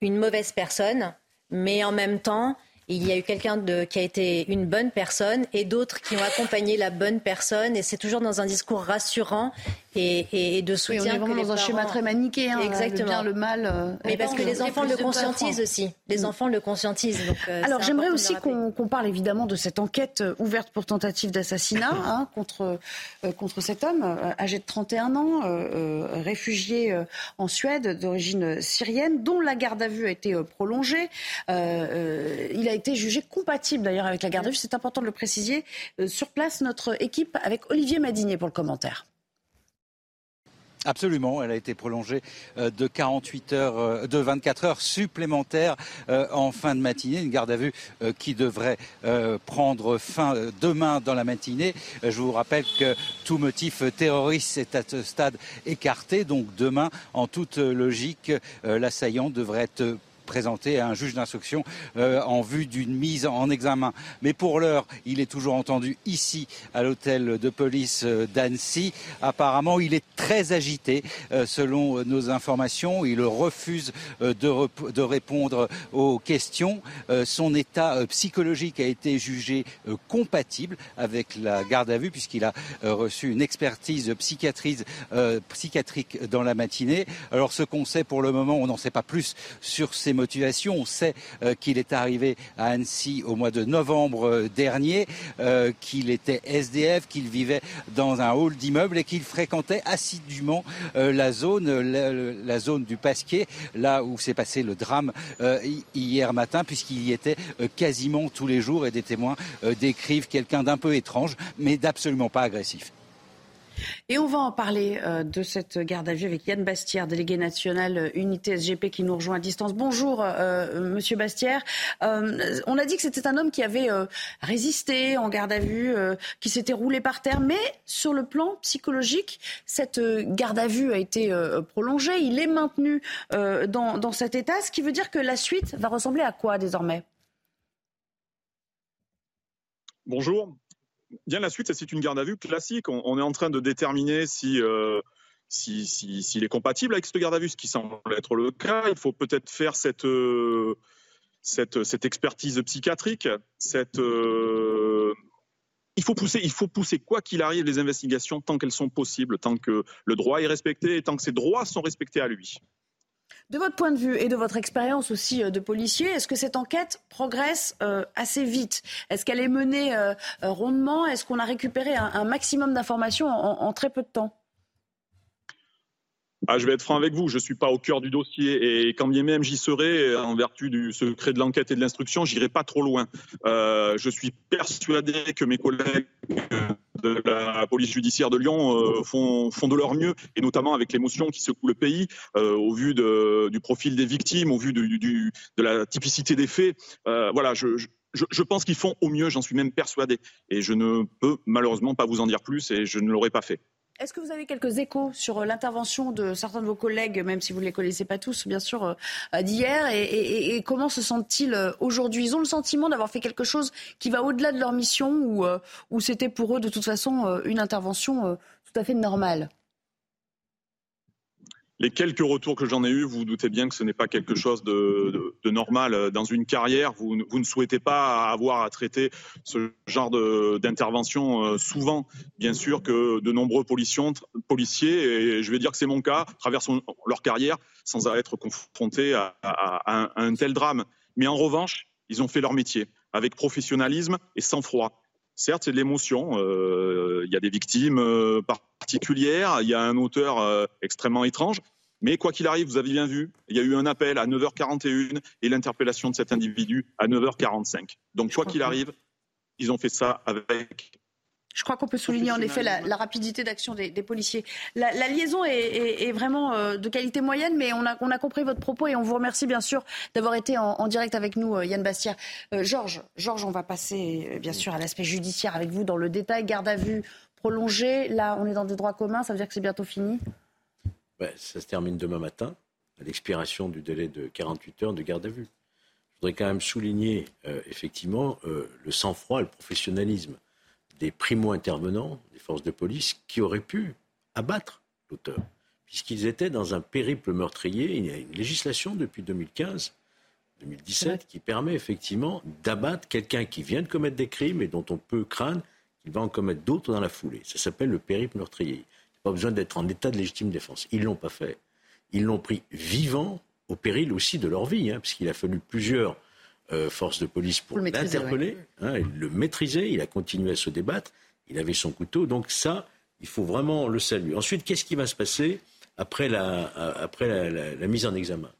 une mauvaise personne, mais en même temps, il y a eu quelqu'un qui a été une bonne personne et d'autres qui ont accompagné la bonne personne. Et c'est toujours dans un discours rassurant et, et de soutien. Oui, on est vraiment dans un schéma très manichéen. Exactement. Le bien, le mal. Euh, Mais parce que les enfants le conscientisent aussi. Les mm. enfants le conscientisent. Donc, euh, Alors j'aimerais aussi qu'on qu parle évidemment de cette enquête euh, ouverte pour tentative d'assassinat hein, contre, euh, contre cet homme euh, âgé de 31 ans, euh, réfugié en Suède d'origine syrienne, dont la garde à vue a été prolongée. il a été jugé compatible d'ailleurs avec la garde à vue. C'est important de le préciser. sur place, notre équipe avec Olivier Madinier pour le commentaire. Absolument, elle a été prolongée euh, de 48 heures, euh, de 24 heures supplémentaires euh, en fin de matinée, une garde à vue qui devrait prendre fin demain dans la matinée. Je vous rappelle que tout motif terroriste est à ce stade écarté, donc demain, en toute logique, l'assaillant devrait être présenté à un juge d'instruction euh, en vue d'une mise en examen. Mais pour l'heure, il est toujours entendu ici à l'hôtel de police euh, d'Annecy. Apparemment, il est très agité euh, selon nos informations. Il refuse de, de, répondre aux questions. Son état psychologique a été jugé compatible avec la garde à vue puisqu'il a reçu une expertise psychiatrique dans la matinée. Alors ce qu'on sait pour le moment, on n'en sait pas plus sur ses On sait euh, qu'il est arrivé à Annecy au mois de novembre euh, dernier, euh, qu'il était SDF, qu'il vivait dans un hall d'immeuble et qu'il fréquentait assidûment la zone, la, zone du Pasquier, là où s'est passé le drame hier matin, puisqu'il y était quasiment tous les jours et des témoins décrivent quelqu'un d'un peu étrange, mais d'absolument pas agressif. Et on va en parler euh, de cette garde à vue avec Yann Bastière, délégué national euh, Unité SGP qui nous rejoint à distance. Bonjour, euh, Monsieur Bastière. On a dit que c'était un homme qui avait résisté en garde à vue, qui s'était roulé par terre, mais sur le plan psychologique, cette garde à vue a été prolongée. Il est maintenu dans, dans cet état, ce qui veut dire que la suite va ressembler à quoi désormais? Bonjour bien la suite, c'est une garde à vue classique. On, est en train de déterminer si euh, s'il si, est compatible avec ce garde à vue, ce qui semble être le cas, il faut peut-être faire cette, cette, cette, expertise psychiatrique, cette, il faut pousser, il faut pousser quoi qu'il arrive les investigations tant qu'elles sont possibles, tant que le droit est respecté et tant que ses droits sont respectés à lui. De votre point de vue et de votre expérience aussi euh, de policier, est-ce que cette enquête progresse euh, assez vite? Est-ce qu'elle est menée euh, rondement? Est-ce qu'on a récupéré un, maximum d'informations en, très peu de temps? Ah, je vais être franc avec vous, je ne suis pas au cœur du dossier et quand bien même j'y serai, en vertu du secret de l'enquête et de l'instruction, j'irai pas trop loin. Euh, je suis persuadé que mes collègues de la police judiciaire de Lyon euh, font, de leur mieux, et notamment avec l'émotion qui secoue le pays, euh, au vu du profil des victimes, au vu du, de la typicité des faits. Voilà, je, je je, pense qu'ils font au mieux, j'en suis même persuadé. Et je ne peux malheureusement pas vous en dire plus et je ne l'aurais pas fait. Est-ce que vous avez quelques échos sur euh, l'intervention de certains de vos collègues, même si vous ne les connaissez pas tous, bien sûr, euh, d'hier et, comment se sentent-ils euh, aujourd'hui? Ils ont le sentiment d'avoir fait quelque chose qui va au-delà de leur mission ou, ou c'était pour eux de toute façon une intervention tout à fait normale? Les quelques retours que j'en ai eus, vous doutez bien que ce n'est pas quelque chose de, normal dans une carrière. Vous, ne souhaitez pas avoir à traiter ce genre d'intervention euh, souvent. Bien sûr que de nombreux policiers, et je vais dire que c'est mon cas, traversent leur carrière sans être confrontés à, un, tel drame. Mais en revanche, ils ont fait leur métier avec professionnalisme et sang-froid. Certes, c'est de l'émotion. Euh, il y a des victimes euh, particulière, il y a un auteur euh, extrêmement étrange, mais quoi qu'il arrive, vous avez bien vu, il y a eu un appel à 9h41 et l'interpellation de cet individu à 9h45. Donc quoi qu'il arrive, ils ont fait ça avec je crois qu'on peut souligner en effet la, rapidité d'action des, policiers. La, liaison est, vraiment euh, de qualité moyenne, mais on a, on a, compris votre propos et on vous remercie bien sûr d'avoir été en, direct avec nous, euh, Yann Bastière. Georges, Georges, on va passer bien sûr à l'aspect judiciaire avec vous dans le détail. Garde à vue prolongé. Là, on est dans des droits communs, ça veut dire que c'est bientôt fini? Ça se termine demain matin, à l'expiration du délai de 48 heures de garde à vue. Je voudrais quand même souligner euh, effectivement euh, le sang-froid, le professionnalisme des primo-intervenants des forces de police qui auraient pu abattre l'auteur, puisqu'ils étaient dans un périple meurtrier. Il y a une législation depuis 2015 2017 qui permet effectivement d'abattre quelqu'un qui vient de commettre des crimes et dont on peut craindre il va en commettre d'autres dans la foulée. Ça s'appelle le périple meurtrier. Il n'y a pas besoin d'être en état de légitime défense. Ils ne l'ont pas fait. Ils l'ont pris vivant, au péril aussi de leur vie, hein, puisqu'il a fallu plusieurs euh, forces de police pour l'interpeller, hein, le maîtriser. Il a continué à se débattre. Il avait son couteau. Donc ça, il faut vraiment le saluer. Ensuite, qu'est-ce qui va se passer après la, après la, mise en examen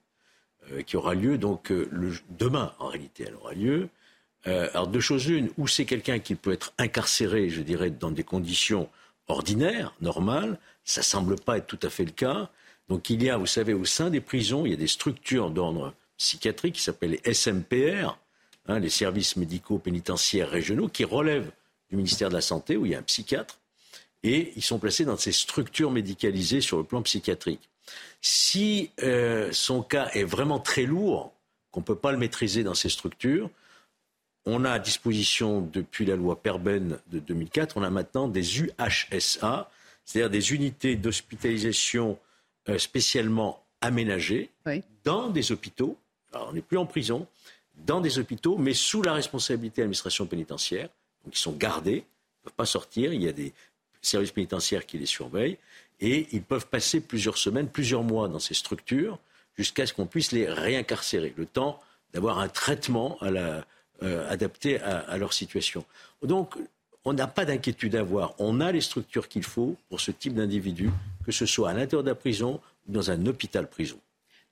euh, qui aura lieu donc euh, le, demain en réalité elle aura lieu euh, alors deux choses l'une, ou c'est quelqu'un qui peut être incarcéré, je dirais, dans des conditions ordinaires, normales, ça semble pas être tout à fait le cas. Donc il y a, vous savez, au sein des prisons, il y a des structures d'ordre psychiatrique qui s'appellent les SMPR, hein, les services médicaux pénitentiaires régionaux, qui relèvent du ministère de la Santé, où il y a un psychiatre, et ils sont placés dans ces structures médicalisées sur le plan psychiatrique. Si euh, son cas est vraiment très lourd, qu'on ne peut pas le maîtriser dans ces structures, on a à disposition, depuis la loi Perben de 2004, on a maintenant des UHSA, c'est-à-dire des unités d'hospitalisation euh, spécialement aménagées dans des hôpitaux. On n'est plus en prison, dans des hôpitaux, mais sous la responsabilité de l'administration pénitentiaire. Donc, ils sont gardés, ils ne peuvent pas sortir. Il y a des services pénitentiaires qui les surveillent. Et ils peuvent passer plusieurs semaines, plusieurs mois dans ces structures jusqu'à ce qu'on puisse les réincarcérer. Le temps d'avoir un traitement euh, adaptés à, leur situation. Donc, on n'a pas d'inquiétude à avoir. On a les structures qu'il faut pour ce type d'individu, que ce soit à l'intérieur de la prison ou dans un hôpital-prison.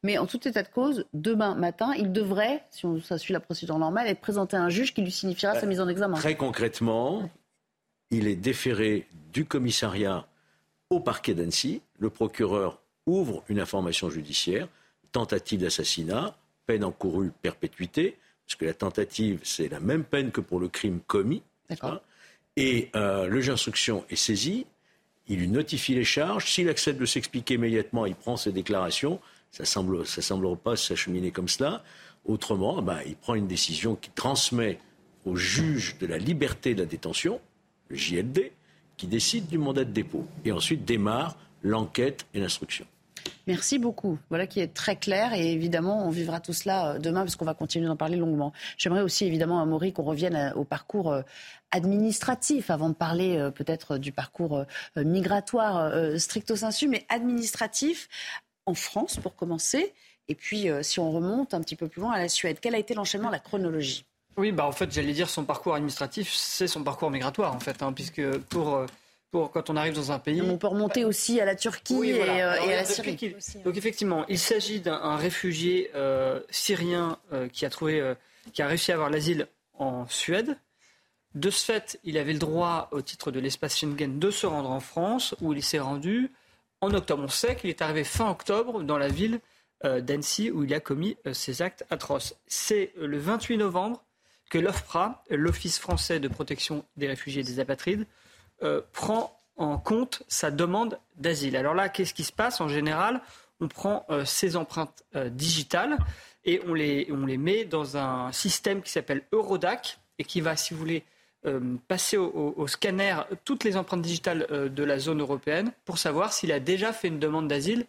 Mais en tout état de cause, demain matin, il devrait, si on, ça suit la procédure normale, être présenté à un juge qui lui signifiera sa mise en examen. Très concrètement, il est déféré du commissariat au parquet d'Annecy. Le procureur ouvre une information judiciaire, tentative d'assassinat, peine encourue perpétuité parce que la tentative, c'est la même peine que pour le crime commis. Et euh, le juge d'instruction est saisi, il lui notifie les charges. S'il accepte de s'expliquer immédiatement, il prend ses déclarations. Ça semble, ça semble pas s'acheminer comme cela. Autrement, ben, il prend une décision qui transmet au juge de la liberté de la détention, le JLD, qui décide du mandat de dépôt. Et ensuite démarre l'enquête et l'instruction. Merci beaucoup. Voilà qui est très clair et évidemment, on vivra tout cela euh, demain parce qu'on va continuer d'en parler longuement. J'aimerais aussi évidemment, à Maury, qu'on revienne euh, au parcours euh, administratif avant de parler peut-être du parcours migratoire stricto sensu, mais administratif en France pour commencer. Et puis, si on remonte un petit peu plus loin à la Suède, quel a été l'enchaînement, la chronologie? Oui, bah en fait, j'allais dire son parcours administratif, c'est son parcours migratoire en fait, hein, puisque pour quand on arrive dans un pays. On peut remonter aussi à la Turquie et, euh, à la Syrie. Donc effectivement, il s'agit d'un réfugié euh, syrien euh, qui a trouvé, qui a réussi à avoir l'asile en Suède. De ce fait, il avait le droit, au titre de l'espace Schengen, de se rendre en France, où il s'est rendu en octobre. On sait qu'il est arrivé fin octobre dans la ville d'Annecy, où il a commis ces actes atroces. C'est le 28 novembre que l'OFPRA, l'Office français de protection des réfugiés et des apatrides, euh, prend en compte sa demande d'asile. Alors là, qu'est-ce qui se passe En général, on prend euh, ces empreintes euh, digitales et on les, on les met dans un système qui s'appelle Eurodac et qui va, si vous voulez, passer au, scanner toutes les empreintes digitales de la zone européenne pour savoir s'il a déjà fait une demande d'asile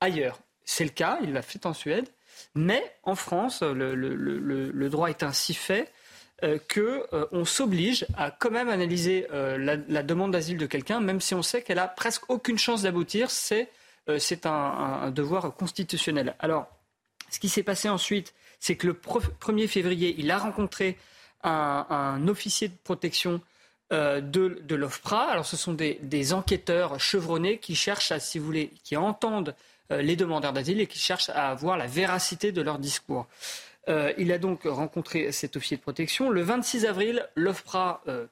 ailleurs. C'est le cas, il l'a fait en Suède, mais en France, le, le droit est ainsi fait euh, qu'on euh, s'oblige à quand même analyser euh, la, demande d'asile de quelqu'un, même si on sait qu'elle a presque aucune chance d'aboutir. C'est un, devoir constitutionnel. Alors, ce qui s'est passé ensuite, c'est que le 1er février, il a rencontré un, officier de protection de, l'OFPRA. Alors, ce sont des, enquêteurs chevronnés qui cherchent à, si vous voulez, qui entendent les demandeurs d'asile et qui cherchent à avoir la véracité de leur discours. Euh, il a donc rencontré cet officier de protection. Le 26 avril, l'OFPRA euh,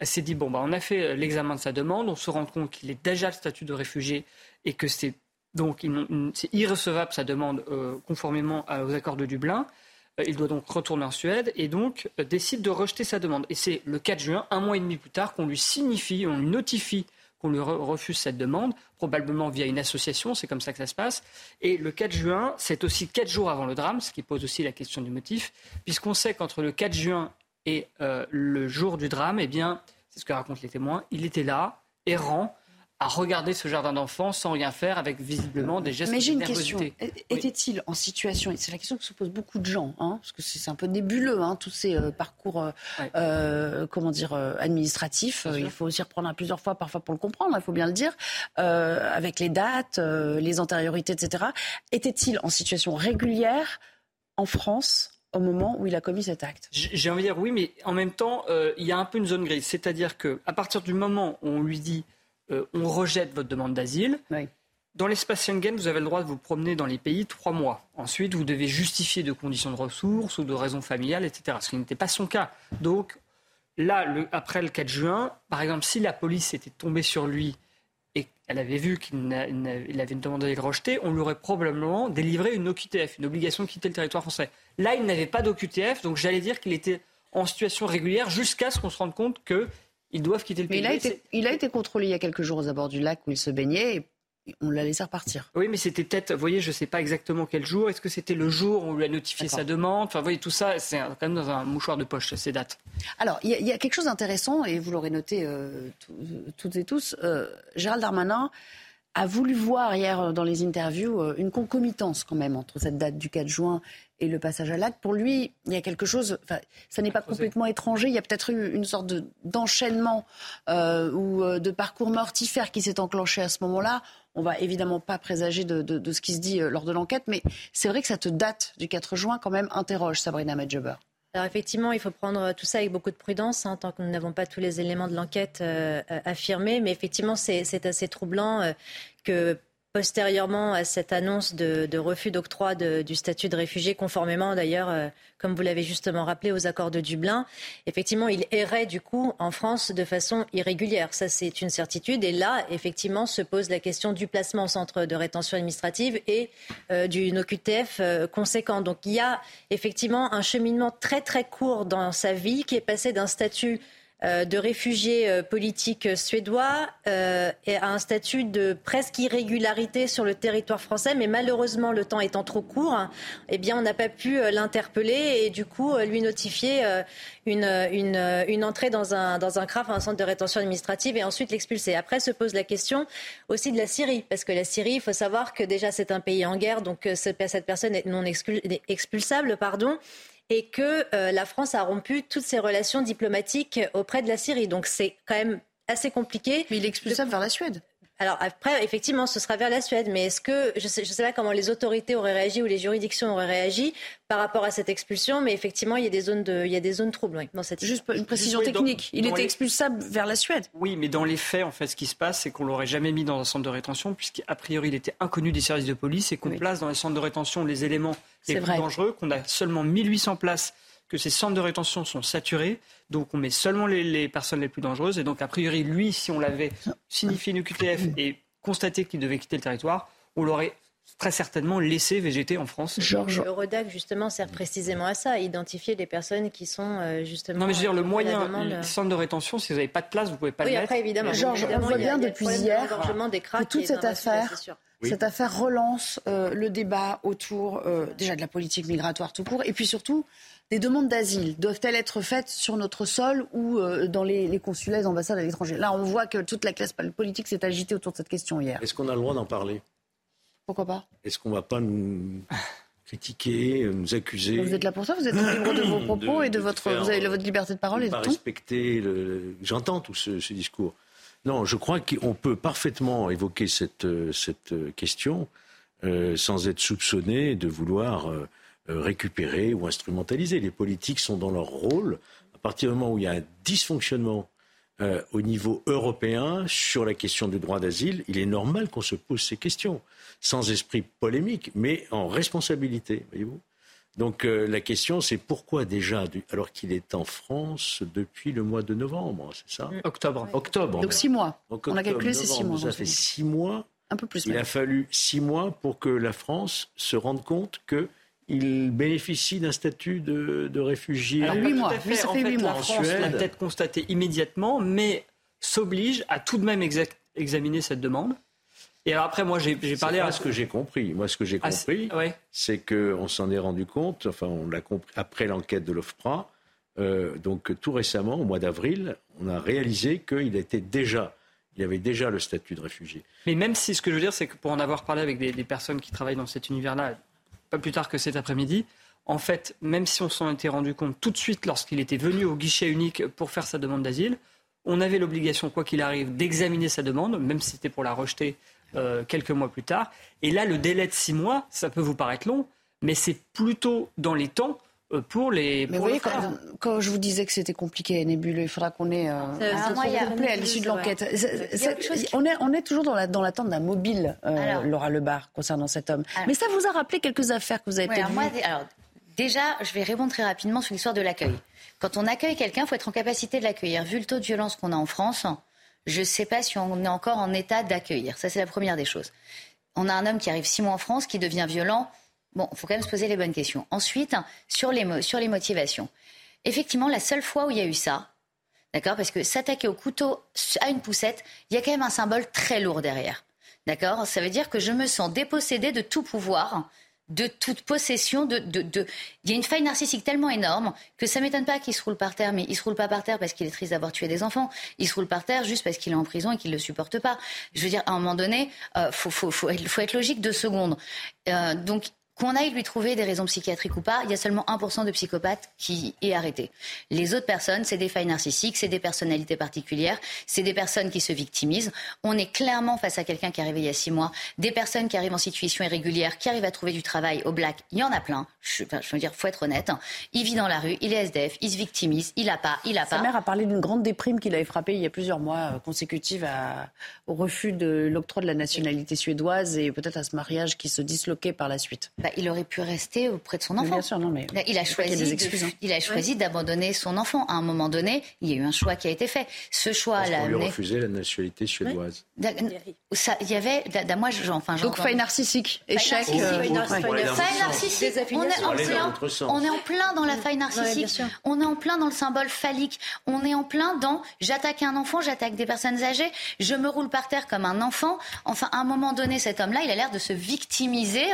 s'est dit bon, bah, on a fait l'examen de sa demande, on se rend compte qu'il est déjà le statut de réfugié et que c'est donc c'est irrecevable sa demande euh, conformément aux accords de Dublin. Il doit donc retourner en Suède et donc décide de rejeter sa demande. Et c'est le 4 juin, un mois et demi plus tard, qu'on lui signifie, on lui notifie qu'on lui refuse cette demande, probablement via une association, c'est comme ça que ça se passe. Et le 4 juin, c'est aussi 4 jours avant le drame, ce qui pose aussi la question du motif, puisqu'on sait qu'entre le 4 juin et euh, le jour du drame, eh bien, c'est ce que racontent les témoins, il était là, errant, à regarder ce jardin d'enfants sans rien faire, avec visiblement des gestes Mais j'ai une question. Était-il en situation, et c'est la question que se posent beaucoup de gens, hein, parce que c'est un peu nébuleux, hein, tous ces euh, parcours euh, euh, comment dire, administratifs. il faut aussi reprendre plusieurs fois parfois pour le comprendre, il faut bien le dire, avec les dates, les antériorités, etc. Était-il en situation régulière en France au moment où il a commis cet acte? J'ai envie de dire oui, mais en même temps, il y a un peu une zone grise. C'est-à-dire qu'à partir du moment où on lui dit euh, on rejette votre demande d'asile. Dans l'espace Schengen, vous avez le droit de vous promener dans les pays trois mois. Ensuite, vous devez justifier de conditions de ressources ou de raisons familiales, etc. Ce qui n'était pas son cas. Donc, là, après le 4 juin, par exemple, si la police était tombée sur lui et qu'elle avait vu qu'il avait une demande d'asile rejetée, on lui aurait probablement délivré une OQTF, une obligation de quitter le territoire français. Là, il n'avait pas d'OQTF, donc j'allais dire qu'il était en situation régulière jusqu'à ce qu'on se rende compte que ils doivent quitter le pays. Mais il a, été, il a été contrôlé il y a quelques jours aux abords du lac où il se baignait. Et on l'a laissé repartir. Oui, mais c'était peut-être, vous voyez, je ne sais pas exactement quel jour. Est-ce que c'était le jour où on lui a notifié sa demande? Enfin, vous voyez, tout ça, c'est quand même dans un mouchoir de poche, ces dates. Alors, il y, a quelque chose d'intéressant, et vous l'aurez noté euh, toutes et tous. Euh, Gérald Darmanin a voulu voir hier dans les interviews euh, une concomitance quand même entre cette date du 4 juin et le passage à l'acte. Pour lui, il y a quelque chose, ça n'est pas complètement étranger, il y a peut-être eu une sorte d'enchaînement euh, ou euh, de parcours mortifère qui s'est enclenché à ce moment-là. On va évidemment pas présager de, ce qui se dit euh, lors de l'enquête, mais c'est vrai que cette date du 4 juin quand même interroge Sabrina Medjeber. Alors effectivement, il faut prendre tout ça avec beaucoup de prudence, hein, tant que nous n'avons pas tous les éléments de l'enquête affirmés. Mais effectivement, c'est assez troublant que postérieurement à cette annonce de, refus d'octroi du statut de réfugié, conformément d'ailleurs, euh, comme vous l'avez justement rappelé, aux accords de Dublin. Effectivement, il errait du coup en France de façon irrégulière. Ça, c'est une certitude. Et là, effectivement, se pose la question du placement au centre de rétention administrative et euh, d'une OQTF euh, conséquent. Donc, il y a effectivement un cheminement très très court dans sa vie qui est passé d'un statut de réfugiés euh, politiques suédois euh, et a un statut de presque irrégularité sur le territoire français, mais malheureusement le temps étant trop court, eh bien on n'a pas pu l'interpeller et du coup lui notifier une, une, une, entrée dans un, dans un CRAF, un centre de rétention administrative, et ensuite l'expulser. Après se pose la question aussi de la Syrie, parce que la Syrie, il faut savoir que déjà c'est un pays en guerre, donc cette personne est non expulsable, pardon et que euh, la France a rompu toutes ses relations diplomatiques auprès de la Syrie. Donc c'est quand même assez compliqué. Mais il est expulsable vers la Suède. Alors après, effectivement, ce sera vers la Suède, mais est-ce que je ne sais, je sais pas comment les autorités auraient réagi ou les juridictions auraient réagi par rapport à cette expulsion, mais effectivement, il y a des zones de, il y a des zones troubles oui, dans cette. Juste une précision technique. il était expulsable vers la Suède. Oui, mais dans les faits, en fait, ce qui se passe, c'est qu'on l'aurait jamais mis dans un centre de rétention, puisqu'a priori, il était inconnu des services de police et qu'on place dans les centres de rétention les éléments les plus dangereux, qu'on a seulement 1800 places que ces centres de rétention sont saturés, donc on met seulement les, personnes les plus dangereuses, et donc a priori, lui, si on l'avait signifié une QTF et constaté qu'il devait quitter le territoire, on l'aurait très certainement laissé végéter en France. Georges. Le REDAC, justement, sert précisément à ça, à identifier les personnes qui sont euh, justement. Non, mais je veux dire, le moyen, le centre de rétention, si vous n'avez pas de place, vous ne pouvez pas oui, le après, mettre. évidemment. Georges, on voit bien depuis hier que toute cette affaire. Cette affaire relance euh, le débat autour euh, déjà de la politique migratoire tout court et puis surtout des demandes d'asile doivent-elles être faites sur notre sol ou euh, dans les, consulats et les ambassades à l'étranger? Là, on voit que toute la classe politique s'est agitée autour de cette question hier. Est-ce qu'on a le droit d'en parler? Pourquoi pas? Est-ce qu'on ne va pas nous critiquer, nous accuser? Vous êtes là pour ça Vous êtes libre de vos propos et de, votre... vous avez votre liberté de parole et de pas respecter. J'entends tout ce, discours. Non, je crois qu'on peut parfaitement évoquer cette, cette question euh, sans être soupçonné de vouloir... Euh, euh, récupérer ou instrumentaliser. Les politiques sont dans leur rôle. À partir du moment où il y a un dysfonctionnement euh, au niveau européen sur la question du droit d'asile, il est normal qu'on se pose ces questions, sans esprit polémique, mais en responsabilité, voyez-vous. Donc euh, la question, c'est pourquoi déjà, alors qu'il est en France depuis le mois de novembre, c'est ça Octobre. Octobre. Donc six mois. On a calculé ces six mois. Ça fait six mois. Un peu plus. Il a fallu six mois pour que la France se rende compte que il bénéficie d'un statut de, de réfugié. Alors, 8 mois. Oui, ça fait, mois. La France l'a peut-être constaté immédiatement, mais s'oblige à tout de même examiner cette demande. Et alors après, moi, j'ai parlé à... ce que j'ai compris. Moi, ce que j'ai ah, compris, c'est qu'on s'en est rendu compte, enfin, on l'a compris après l'enquête de l'OFPRA. Euh, donc, tout récemment, au mois d'avril, on a réalisé qu'il était déjà il avait déjà le statut de réfugié. Mais même si ce que je veux dire, c'est que pour en avoir parlé avec des, des personnes qui travaillent dans cet univers-là, pas plus tard que cet après-midi. En fait, même si on s'en était rendu compte tout de suite lorsqu'il était venu au guichet unique pour faire sa demande d'asile, on avait l'obligation, quoi qu'il arrive, d'examiner sa demande, même si c'était pour la rejeter euh, quelques mois plus tard. Et là, le délai de six mois, ça peut vous paraître long, mais c'est plutôt dans les temps euh, pour les. Mais vous voyez, quand, je vous disais que c'était compliqué et nébuleux, il faudra qu'on ait euh, un complet à l'issue de l'enquête. On, est, on est toujours dans l'attente la, dans d'un mobile, euh, Laura Lebar, concernant cet homme. Mais ça vous a rappelé quelques affaires que vous avez peut-être vues alors, Déjà, je vais répondre très rapidement sur l'histoire de l'accueil. Quand on accueille quelqu'un, il faut être en capacité de l'accueillir. Vu le taux de violence qu'on a en France, je ne sais pas si on est encore en état d'accueillir. Ça, c'est la première des choses. On a un homme qui arrive six mois en France, qui devient violent Bon, il faut quand même se poser les bonnes questions. Ensuite, sur les, sur les motivations. Effectivement, la seule fois où il y a eu ça, d'accord, parce que s'attaquer au couteau à une poussette, il y a quand même un symbole très lourd derrière. D'accord? Ça veut dire que je me sens dépossédée de tout pouvoir, de toute possession, de, de, Il y a une faille narcissique tellement énorme que ça m'étonne pas qu'il se roule par terre, mais il se roule pas par terre parce qu'il est triste d'avoir tué des enfants. Il se roule par terre juste parce qu'il est en prison et qu'il le supporte pas. Je veux dire, à un moment donné, il euh, faut, faut, faut, être logique deux secondes. Euh, donc, qu'on aille lui trouver des raisons psychiatriques ou pas, il y a seulement 1% de psychopathes qui est arrêté. Les autres personnes, c'est des failles narcissiques, c'est des personnalités particulières, c'est des personnes qui se victimisent. On est clairement face à quelqu'un qui est arrivé il y a six mois, des personnes qui arrivent en situation irrégulière, qui arrivent à trouver du travail au black. Il y en a plein. Je, veux dire, faut être honnête. Il vit dans la rue, il est SDF, il se victimise, il a pas, il a pas. Sa mère a parlé d'une grande déprime qu'il avait frappée il y a plusieurs mois euh, consécutive au refus de l'octroi de la nationalité suédoise et peut-être à ce mariage qui se disloquait par la suite. Bah, il aurait pu rester auprès de son enfant. bien sûr, non, mais il a choisi, excuses, de, hein. il a choisi d'abandonner son enfant. À un moment donné, il y a eu un choix qui a été fait. Ce choix Parce l'a qu'on lui amené. refusait la nationalité suédoise. Ça, il y avait, da- moi, je- enfin, Donc j'entends- faille narcissique, échec. euh, faille narcissique. On est, en plein, on est en plein dans la faille narcissique. on est en plein dans le symbole phallique. On est en plein dans j'attaque un enfant, j'attaque des personnes âgées, je me roule par terre comme un enfant. Enfin, à un moment donné, cet homme-là, il a l'air de se victimiser.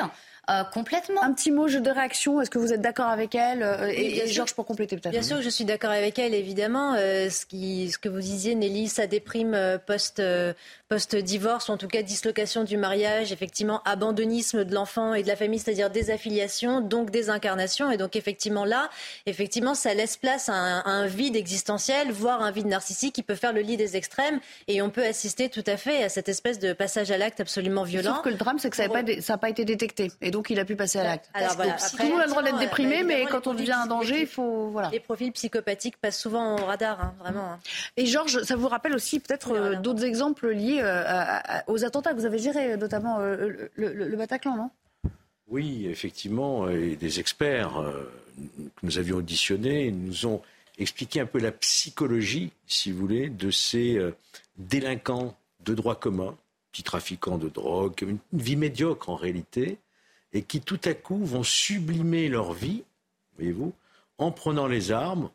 Euh, complètement. Un petit mot jeu de réaction. Est-ce que vous êtes d'accord avec elle euh, Oui, Et. Georges pour compléter peut-être. Bien sûr que je suis d'accord avec elle, évidemment. Euh, ce, qui, ce que vous disiez, Nelly, ça déprime post, euh, post-divorce, ou en tout cas dislocation du mariage, effectivement, abandonnisme de l'enfant et de la famille, c'est-à-dire désaffiliation, donc désincarnation. Et donc, effectivement, là, effectivement, ça laisse place à un, à un vide existentiel, voire un vide narcissique qui peut faire le lit des extrêmes. Et on peut assister tout à fait à cette espèce de passage à l'acte absolument violent. Sauf que le drame, c'est que ça n'a pas, été détecté. Et donc, il a pu passer à l'acte. Alors, voilà. Donc, Après, tout le monde a le droit d'être déprimé, bah, mais quand on devient un danger, il faut. Voilà. Les profils psychopathiques passent souvent au radar, hein, vraiment. hein. Et Georges, ça vous rappelle aussi peut-être euh, d'autres exemples liés euh, à- à- aux attentats que vous avez gérés, notamment euh, le, le- le Bataclan, non? Oui, effectivement, et des experts euh, que nous avions auditionnés nous ont expliqué un peu la psychologie, si vous voulez, de ces euh, délinquants de droit commun, petits trafiquants de drogue, une, une vie médiocre en réalité, et qui tout à coup vont sublimer leur vie, voyez-vous, en prenant les armes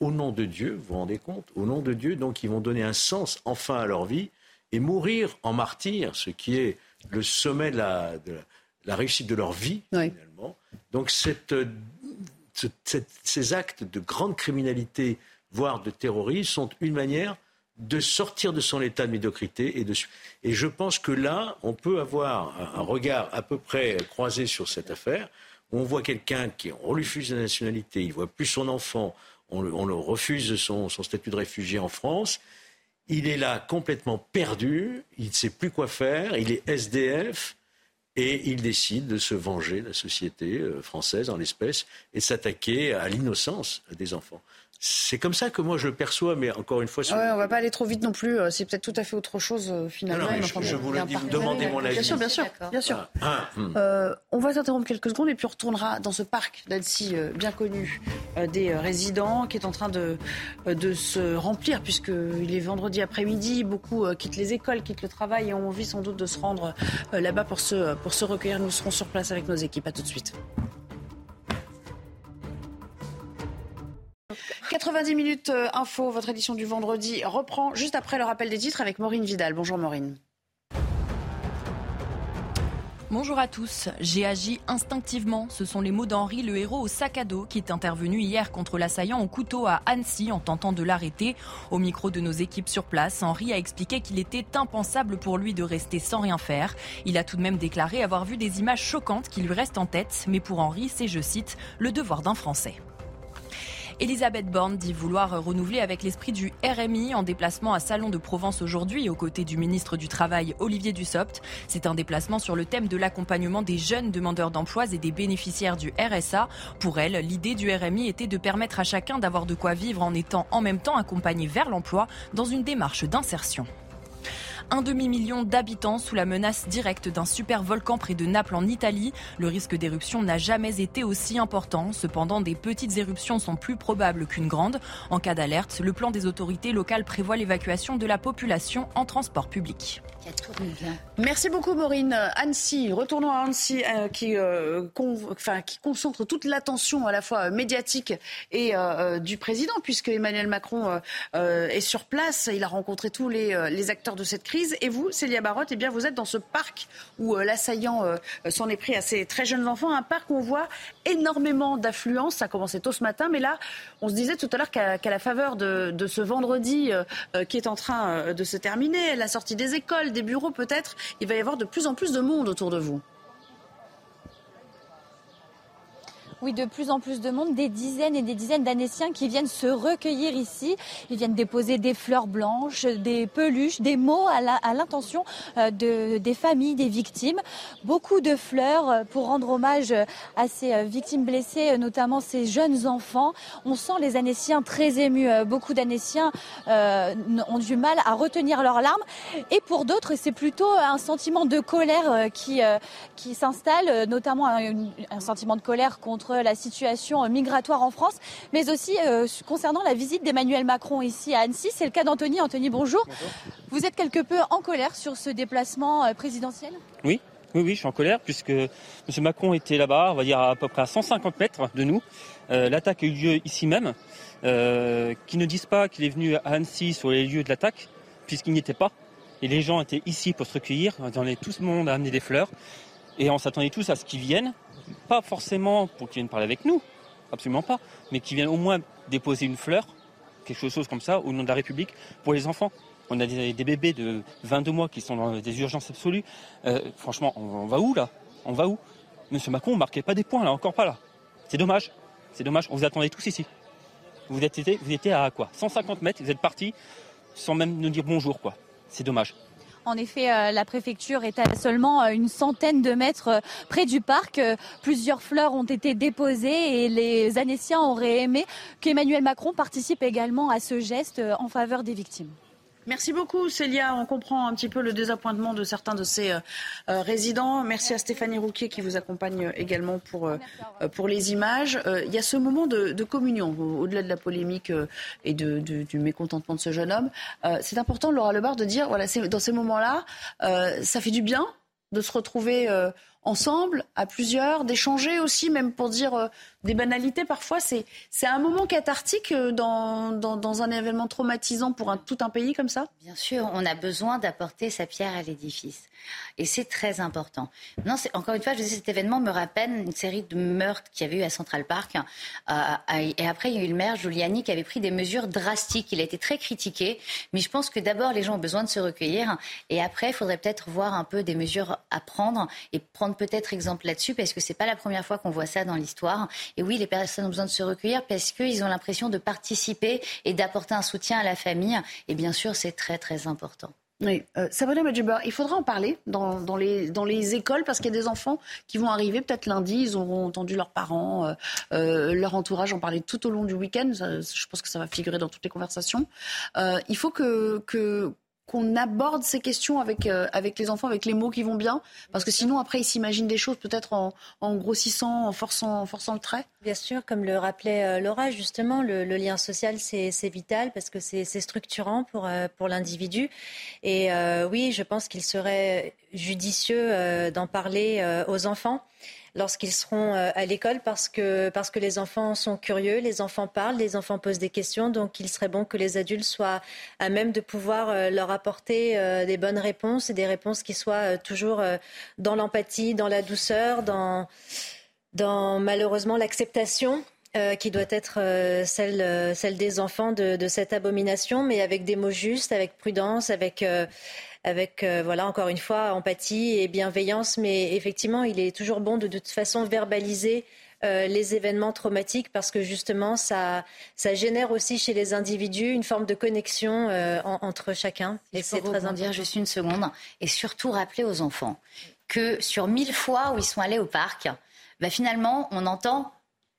au nom de Dieu, vous vous rendez compte Au nom de Dieu, donc ils vont donner un sens enfin à leur vie et mourir en martyr, ce qui est le sommet de la, de la- la réussite de leur vie, finalement. Donc cette, euh, cette- ces actes de grande criminalité, voire de terrorisme, sont une manière de sortir de son état de médiocrité. Et, de, et je pense que là, on peut avoir un, regard à peu près croisé sur cette affaire. où On voit quelqu'un qui, on lui refuse la nationalité, il voit plus son enfant, on le refuse son, son statut de réfugié en France. Il est là complètement perdu, il ne sait plus quoi faire, il est SDF et il décide de se venger de la société euh, française en l'espèce et de s'attaquer à l'innocence des enfants. C'est comme ça que moi je le perçois, mais encore une fois, sur- Ouais, on va pas aller trop vite non plus. euh, C'est peut-être tout à fait autre chose euh, finalement. Non, je- vous il le dis, vous demandez mon avis. Bien sûr, bien sûr, bien sûr. Ah, hum. Euh, on va s'interrompre quelques secondes et puis on retournera dans ce parc d'Annecy euh, bien connu euh, des euh, résidents qui est en train de, euh, de se remplir puisqu'il est vendredi après-midi. Beaucoup euh, quittent les écoles, quittent le travail et ont envie sans doute de se rendre euh, là-bas pour se, pour se recueillir. Nous serons sur place avec nos équipes. À tout de suite. 90 minutes euh, info, votre édition du vendredi reprend juste après le rappel des titres avec Maureen Vidal. Bonjour Maureen. Bonjour à tous. J'ai agi instinctivement. Ce sont les mots d'Henri, le héros au sac à dos, qui est intervenu hier contre l'assaillant au couteau à Annecy en tentant de l'arrêter. Au micro de nos équipes sur place, Henri a expliqué qu'il était impensable pour lui de rester sans rien faire. Il a tout de même déclaré avoir vu des images choquantes qui lui restent en tête. Mais pour Henri, c'est, je cite, le devoir d'un Français. Elisabeth Borne dit vouloir renouveler avec l'esprit du RMI en déplacement à Salon de Provence aujourd'hui aux côtés du ministre du Travail Olivier Dussopt. C'est un déplacement sur le thème de l'accompagnement des jeunes demandeurs d'emploi et des bénéficiaires du RSA. Pour elle, l'idée du RMI était de permettre à chacun d'avoir de quoi vivre en étant en même temps accompagné vers l'emploi dans une démarche d'insertion. Un demi-million d'habitants sous la menace directe d'un super volcan près de Naples en Italie. Le risque d'éruption n'a jamais été aussi important. Cependant, des petites éruptions sont plus probables qu'une grande. En cas d'alerte, le plan des autorités locales prévoit l'évacuation de la population en transport public. Merci beaucoup Maureen. Annecy, retournons à Annecy euh, qui, euh, qui concentre toute l'attention à la fois médiatique et euh, du président puisque Emmanuel Macron est sur place. Il a rencontré tous les acteurs de cette crise. Et vous, Célia Barotte, eh bien, vous êtes dans ce parc où euh, l'assaillant euh, s'en est pris à ces très jeunes enfants. Un parc où on voit énormément d'affluence. Ça commençait tôt ce matin, mais là, on se disait tout à l'heure qu'à la faveur de, ce vendredi euh, qui est en train de se terminer, la sortie des écoles, des bureaux peut-être, il va y avoir de plus en plus de monde autour de vous. Oui, de plus en plus de monde, des dizaines et des dizaines d'Annéciens qui viennent se recueillir ici. Ils viennent déposer des fleurs blanches, des peluches, des mots à l'intention euh, de, des familles, des victimes. Beaucoup de fleurs euh, pour rendre hommage à ces euh, victimes blessées, notamment ces jeunes enfants. On sent les Annéciens très émus. Beaucoup d'Annéciens ont du mal à retenir leurs larmes. Et pour d'autres, c'est plutôt un sentiment de colère qui, qui s'installe, notamment un sentiment de colère contre la situation migratoire en France, mais aussi euh, concernant la visite d'Emmanuel Macron ici à Annecy. C'est le cas d'Anthony. Anthony, bonjour. Vous êtes quelque peu en colère sur ce déplacement euh, présidentiel? Oui, oui, oui, je suis en colère puisque M. Macron était là-bas, on va dire à peu près à 150 mètres de nous. Euh, l'attaque a eu lieu ici même. Euh, qui ne disent pas qu'il est venu à Annecy sur les lieux de l'attaque, puisqu'il n'y était pas. Et les gens étaient ici pour se recueillir. On est tout le monde à amener des fleurs. Et on s'attendait tous à ce qu'ils viennent pas forcément pour qu'ils viennent parler avec nous, absolument pas, mais qu'ils viennent au moins déposer une fleur, quelque chose comme ça, au nom de la République, pour les enfants. On a des, bébés de 22 mois qui sont dans des urgences absolues. Euh, franchement, on, va où là? On va où? Monsieur Macron, ne marquait pas des points là, encore pas là. C'est dommage. C'est dommage. On vous attendait tous ici. Vous étiez, vous étiez à quoi? 150 mètres, vous êtes partis sans même nous dire bonjour quoi. C'est dommage. En effet, euh, la préfecture est à seulement euh, une centaine de mètres euh, près du parc. Plusieurs fleurs ont été déposées et les Annéciens auraient aimé qu'Emmanuel Macron participe également à ce geste en faveur des victimes. Merci beaucoup Célia. On comprend un petit peu le désappointement de certains de ces euh, euh, résidents. Merci à Stéphanie Rouquier qui vous accompagne également pour, euh, pour les images. il y a ce moment de, communion, au-delà de la polémique et du mécontentement de ce jeune homme. c'est important, Laura Lebar, de dire, voilà, dans ces moments-là, ça fait du bien de se retrouver ensemble, à plusieurs, d'échanger aussi, même pour dire des banalités parfois. C'est, un moment cathartique euh, dans, dans, un événement traumatisant pour un, tout un pays comme ça? Bien sûr, on a besoin d'apporter sa pierre à l'édifice. Et c'est très important. Non, encore une fois, je dis, cet événement me rappelle une série de meurtres qu'il y avait eu à Central Park. Euh, et après, il y a eu le maire Giuliani qui avait pris des mesures drastiques. Il a été très critiqué. Mais je pense que d'abord, les gens ont besoin de se recueillir. Et après, il faudrait peut-être voir un peu des mesures à prendre et prendre peut-être exemple là-dessus parce que c'est pas la première fois qu'on voit ça dans l'histoire. Et oui, les personnes ont besoin de se recueillir parce qu'ils ont l'impression de participer et d'apporter un soutien à la famille. Et bien sûr, c'est très, très important. Oui, euh, Sabrina Medjuber, il faudra en parler dans, les, écoles parce qu'il y a des enfants qui vont arriver peut-être lundi, ils auront entendu leurs parents, euh, euh, leur entourage en parler tout au long du week-end. Je pense que ça va figurer dans toutes les conversations. il faut que qu'on aborde ces questions avec, euh, avec les enfants, avec les mots qui vont bien. Parce que sinon, après, ils s'imaginent des choses peut-être en, grossissant, en forçant, en forçant le trait. Bien sûr, comme le rappelait euh, Laura, justement, le, lien social, c'est vital parce que c'est structurant pour, euh, pour l'individu. Et oui, je pense qu'il serait judicieux d'en parler aux enfants lorsqu'ils seront euh, à l'école parce que, parce que les enfants sont curieux, les enfants parlent, les enfants posent des questions. Donc il serait bon que les adultes soient à même de pouvoir euh, leur apporter euh, des bonnes réponses et des réponses qui soient toujours dans l'empathie, dans la douceur, dans, malheureusement l'acceptation. qui doit être celle, celle des enfants de, cette abomination, mais avec des mots justes, avec prudence, avec, avec, euh, voilà, encore une fois, empathie et bienveillance. Mais effectivement, il est toujours bon de, de toute façon verbaliser euh, les événements traumatiques parce que justement, ça, ça génère aussi chez les individus une forme de connexion euh, entre chacun. Et c'est très important. dire juste une seconde. Et surtout rappeler aux enfants que sur mille fois où ils sont allés au parc, bah, finalement, on entend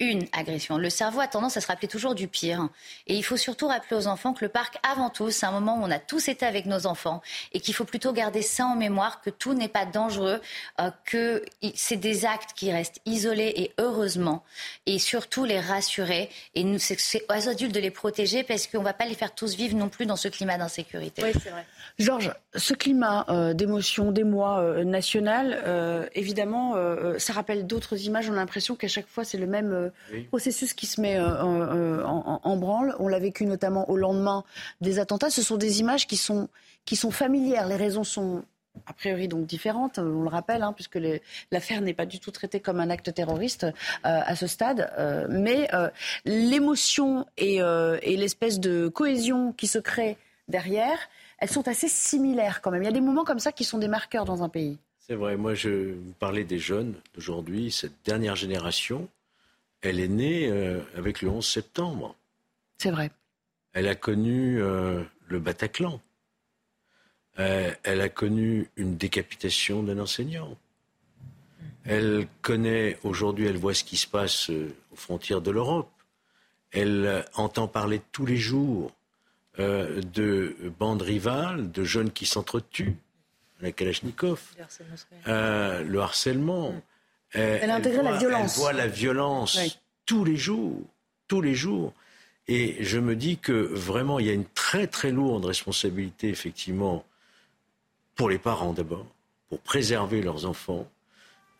une agression. Le cerveau a tendance à se rappeler toujours du pire. Et il faut surtout rappeler aux enfants que le parc, avant tout, c'est un moment où on a tous été avec nos enfants et qu'il faut plutôt garder ça en mémoire, que tout n'est pas dangereux, euh, que c'est des actes qui restent isolés et heureusement. Et surtout les rassurer. Et nous, c'est aux adultes de les protéger parce qu'on ne va pas les faire tous vivre non plus dans ce climat d'insécurité. Oui, c'est vrai. Georges, ce climat euh, d'émotion, d'émoi euh, national, euh, évidemment, ça rappelle d'autres images. On a l'impression qu'à chaque fois, c'est le même processus qui se met en, branle. On l'a vécu notamment au lendemain des attentats. Ce sont des images qui sont, qui sont familières. Les raisons sont a priori donc différentes, on le rappelle, hein, puisque l'affaire n'est pas du tout traitée comme un acte terroriste à ce stade. mais l'émotion et, et l'espèce de cohésion qui se crée derrière, elles sont assez similaires quand même. Il y a des moments comme ça qui sont des marqueurs dans un pays. C'est vrai. Moi, je vous parlais des jeunes d'aujourd'hui, cette dernière génération. Elle est née euh, avec le 11 septembre. C'est vrai. Elle a connu euh, le Bataclan. Euh, elle a connu une décapitation d'un enseignant. Elle connaît, aujourd'hui, elle voit ce qui se passe aux frontières de l'Europe. Elle entend parler tous les jours de bandes rivales, de jeunes qui s'entretuent, la Kalachnikov, le harcèlement. Elle a intégré la violence. Elle voit la violence tous les jours, tous les jours. Et je me dis que vraiment, il y a une très très lourde responsabilité, effectivement, pour les parents d'abord, pour préserver leurs enfants,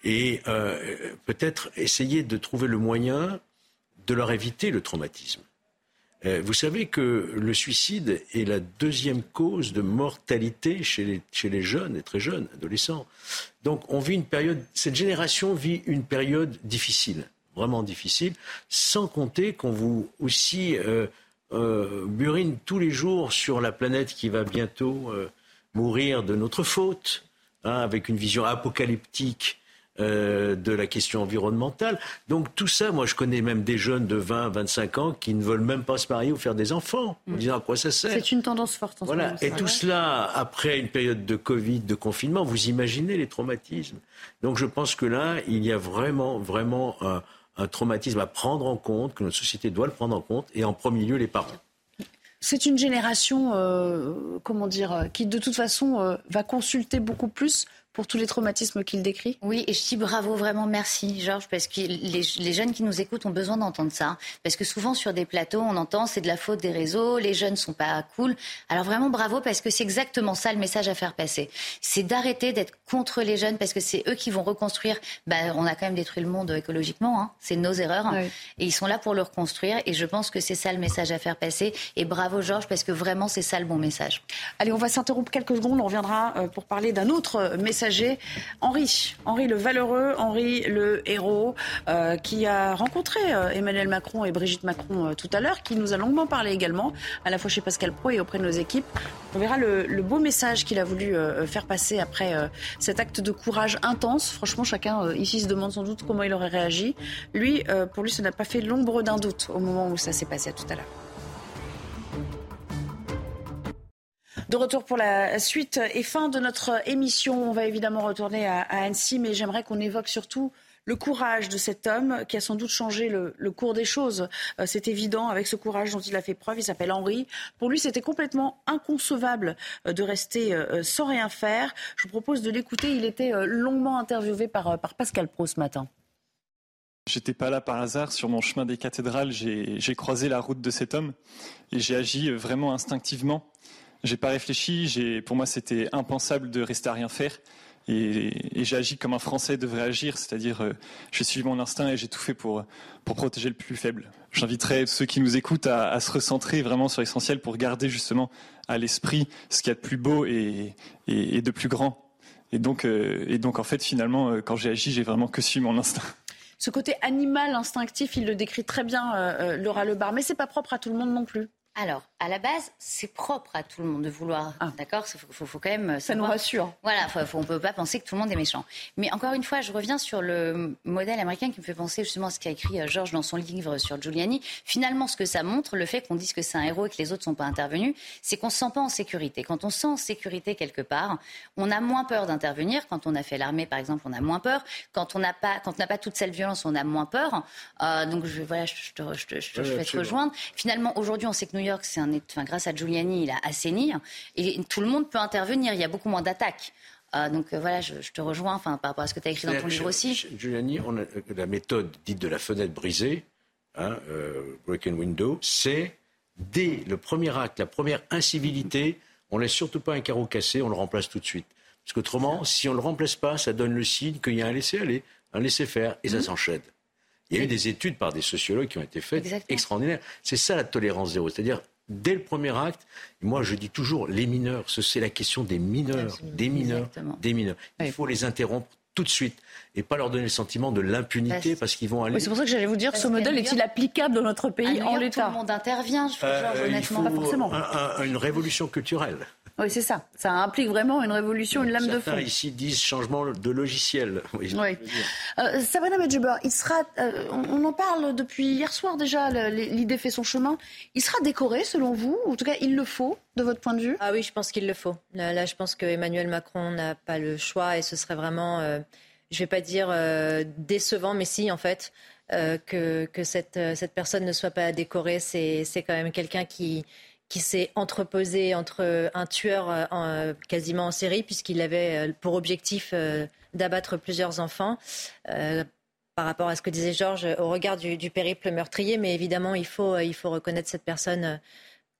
et euh, peut-être essayer de trouver le moyen de leur éviter le traumatisme. Euh, vous savez que le suicide est la deuxième cause de mortalité chez les, jeunes, et très jeunes, adolescents. Donc on vit une période, cette génération vit une période difficile vraiment difficile, sans compter qu'on vous aussi euh, euh, burine tous les jours sur la planète qui va bientôt euh, mourir de notre faute, hein, avec une vision apocalyptique de la question environnementale. Donc tout ça, moi je connais même des jeunes de 20, 25 ans qui ne veulent même pas se marier ou faire des enfants, en mm. disant à quoi ça sert. C'est une tendance forte en voilà. ce moment. Et tout cela, après une période de Covid, de confinement, vous imaginez les traumatismes. Donc je pense que là, il y a vraiment, vraiment un un traumatisme à prendre en compte, que notre société doit le prendre en compte, et en premier lieu les parents. C'est une génération, euh, comment dire, euh, qui de toute façon euh, va consulter beaucoup plus pour tous les traumatismes qu'il décrit? Oui, et je dis bravo, vraiment merci, Georges, parce que les, jeunes qui nous écoutent ont besoin d'entendre ça. Parce que souvent sur des plateaux, on entend c'est de la faute des réseaux, les jeunes sont pas cool. Alors vraiment bravo, parce que c'est exactement ça le message à faire passer. C'est d'arrêter d'être contre les jeunes, parce que c'est eux qui vont reconstruire. Bah, on a quand même détruit le monde écologiquement, hein. c'est nos erreurs. Et ils sont là pour le reconstruire. Et je pense que c'est ça le message à faire passer. Et bravo, Georges, parce que vraiment, c'est ça le bon message. Allez, on va s'interrompre quelques secondes. On reviendra euh, pour parler d'un autre message Henri, Henri le valeureux, Henri le héros, euh, qui a rencontré euh, Emmanuel Macron et Brigitte Macron euh, tout à l'heure, qui nous a longuement parlé également, à la fois chez Pascal Pro et auprès de nos équipes. On verra le, beau message qu'il a voulu faire passer après cet acte de courage intense. Franchement, chacun ici se demande sans doute comment il aurait réagi. Lui, pour lui, ça n'a pas fait l'ombre d'un doute au moment où ça s'est passé à tout à l'heure. De retour pour la suite et fin de notre émission. On va évidemment retourner à, Annecy, mais j'aimerais qu'on évoque surtout le courage de cet homme qui a sans doute changé le, cours des choses. Euh, c'est évident avec ce courage dont il a fait preuve. Il s'appelle Henri. Pour lui, c'était complètement inconcevable euh, de rester euh, sans rien faire. Je vous propose de l'écouter. Il était longuement interviewé par, par Pascal Pro ce matin. J'étais pas là par hasard. Sur mon chemin des cathédrales, j'ai croisé la route de cet homme et j'ai agi vraiment instinctivement. J'ai pas réfléchi. Pour moi, c'était impensable de rester à rien faire. Et, j'ai agi comme un Français devrait agir, c'est-à-dire euh, j'ai suivi mon instinct et j'ai tout fait pour, protéger le plus faible. J'inviterais ceux qui nous écoutent à, se recentrer vraiment sur l'essentiel pour garder justement à l'esprit ce qu'il y a de plus beau et, et, de plus grand. Et donc, euh, et en fait, finalement, euh, quand j'ai agi, j'ai vraiment que suivi mon instinct. Ce côté animal, instinctif, il le décrit très bien, Laura Lebar, mais c'est pas propre à tout le monde non plus. Alors, à la base, c'est propre à tout le monde de vouloir. Ah. D'accord Il faut, quand même. Ça nous rassure. Voilà, on ne peut pas penser que tout le monde est méchant. Mais encore une fois, je reviens sur le modèle américain qui me fait penser justement à ce qu'a écrit euh, Georges dans son livre sur Giuliani. Finalement, ce que ça montre, le fait qu'on dise que c'est un héros et que les autres ne sont pas intervenus, c'est qu'on ne se sent pas en sécurité. Quand on se sent en sécurité quelque part, on a moins peur d'intervenir. Quand on a fait l'armée, par exemple, on a moins peur. Quand on n'a pas, quand pas toute cette violence, on a moins peur. Euh, donc, je, voilà, je, te, je, je, je vais te rejoindre. Finalement, aujourd'hui, on sait que New York, c'est un, enfin, grâce à Giuliani, il a assaini et tout le monde peut intervenir. Il y a beaucoup moins d'attaques. Euh, donc euh, voilà, je, te rejoins enfin, par rapport à ce que tu as écrit dans ton livre aussi. Giuliani, on a, la méthode dite de la fenêtre brisée, hein, euh, broken window, c'est dès le premier acte, la première incivilité, on laisse surtout pas un carreau cassé, on le remplace tout de suite. Parce qu'autrement, si on ne le remplace pas, ça donne le signe qu'il y a un laisser-aller, un laisser-faire, et ça mhm. s'enchaîne. Il y a eu des études par des sociologues qui ont été faites extraordinaires. C'est ça la tolérance zéro. C'est-à-dire, dès le premier acte, moi je dis toujours les mineurs, c'est la question des mineurs, des mineurs, des mineurs. Il faut les interrompre tout de suite et pas leur donner le sentiment de l'impunité parce, qu'ils vont aller. c'est pour ça que j'allais vous dire, ce modèle est-il applicable dans notre pays en l'état Tout le monde intervient, je euh, honnêtement. pas forcément. une révolution culturelle. Oui, c'est ça. Ça implique vraiment une révolution, une lame de fond. ici disent changement de logiciel. Oui. Euh, Sabrina Medjeber, il sera, euh, on en parle depuis hier soir déjà, l'idée fait son chemin. Il sera décoré selon vous En tout cas, il le faut de votre point de vue? Ah oui, je pense qu'il le faut. Là, je pense qu'Emmanuel Macron n'a pas le choix et ce serait vraiment, euh, je ne vais pas dire décevant, mais si en fait, que, que cette, cette personne ne soit pas décorée, c'est quand même quelqu'un qui qui s'est entreposé entre un tueur euh, euh, quasiment en série, puisqu'il avait euh, pour objectif d'abattre plusieurs enfants. par rapport à ce que disait Georges, au regard du, périple meurtrier, mais évidemment, il faut, il faut reconnaître cette personne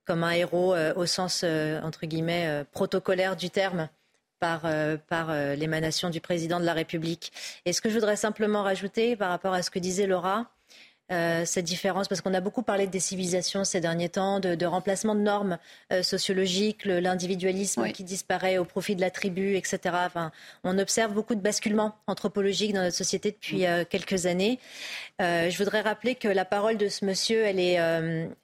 comme un héros au sens, entre guillemets, protocolaire du terme par, par l'émanation du président de la République. Et ce que je voudrais simplement rajouter par rapport à ce que disait Laura, euh, cette différence Parce qu'on a beaucoup parlé de décivilisation ces derniers temps, de, remplacement de normes euh, sociologiques, l'individualisme qui disparaît au profit de la tribu, etc. Enfin, on observe beaucoup de basculements anthropologiques dans notre société depuis euh, quelques années. je voudrais rappeler que la parole de ce monsieur, elle est,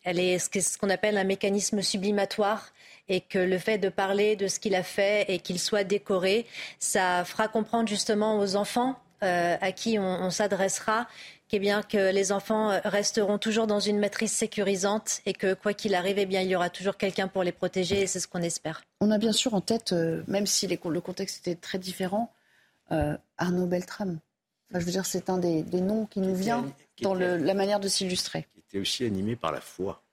elle est ce qu'on appelle un mécanisme sublimatoire et que le fait de parler de ce qu'il a fait et qu'il soit décoré, ça fera comprendre justement aux enfants à qui on s'adressera eh bien, que les enfants euh, resteront toujours dans une matrice sécurisante et que quoi qu'il arrive, eh bien, il y aura toujours quelqu'un pour les protéger et c'est ce qu'on espère. On a bien sûr en tête, euh, même si le contexte était très différent, euh, Arnaud Beltrame. je veux dire, c'est un des, noms qui nous vient dans la manière de s'illustrer. Qui était aussi animé par la foi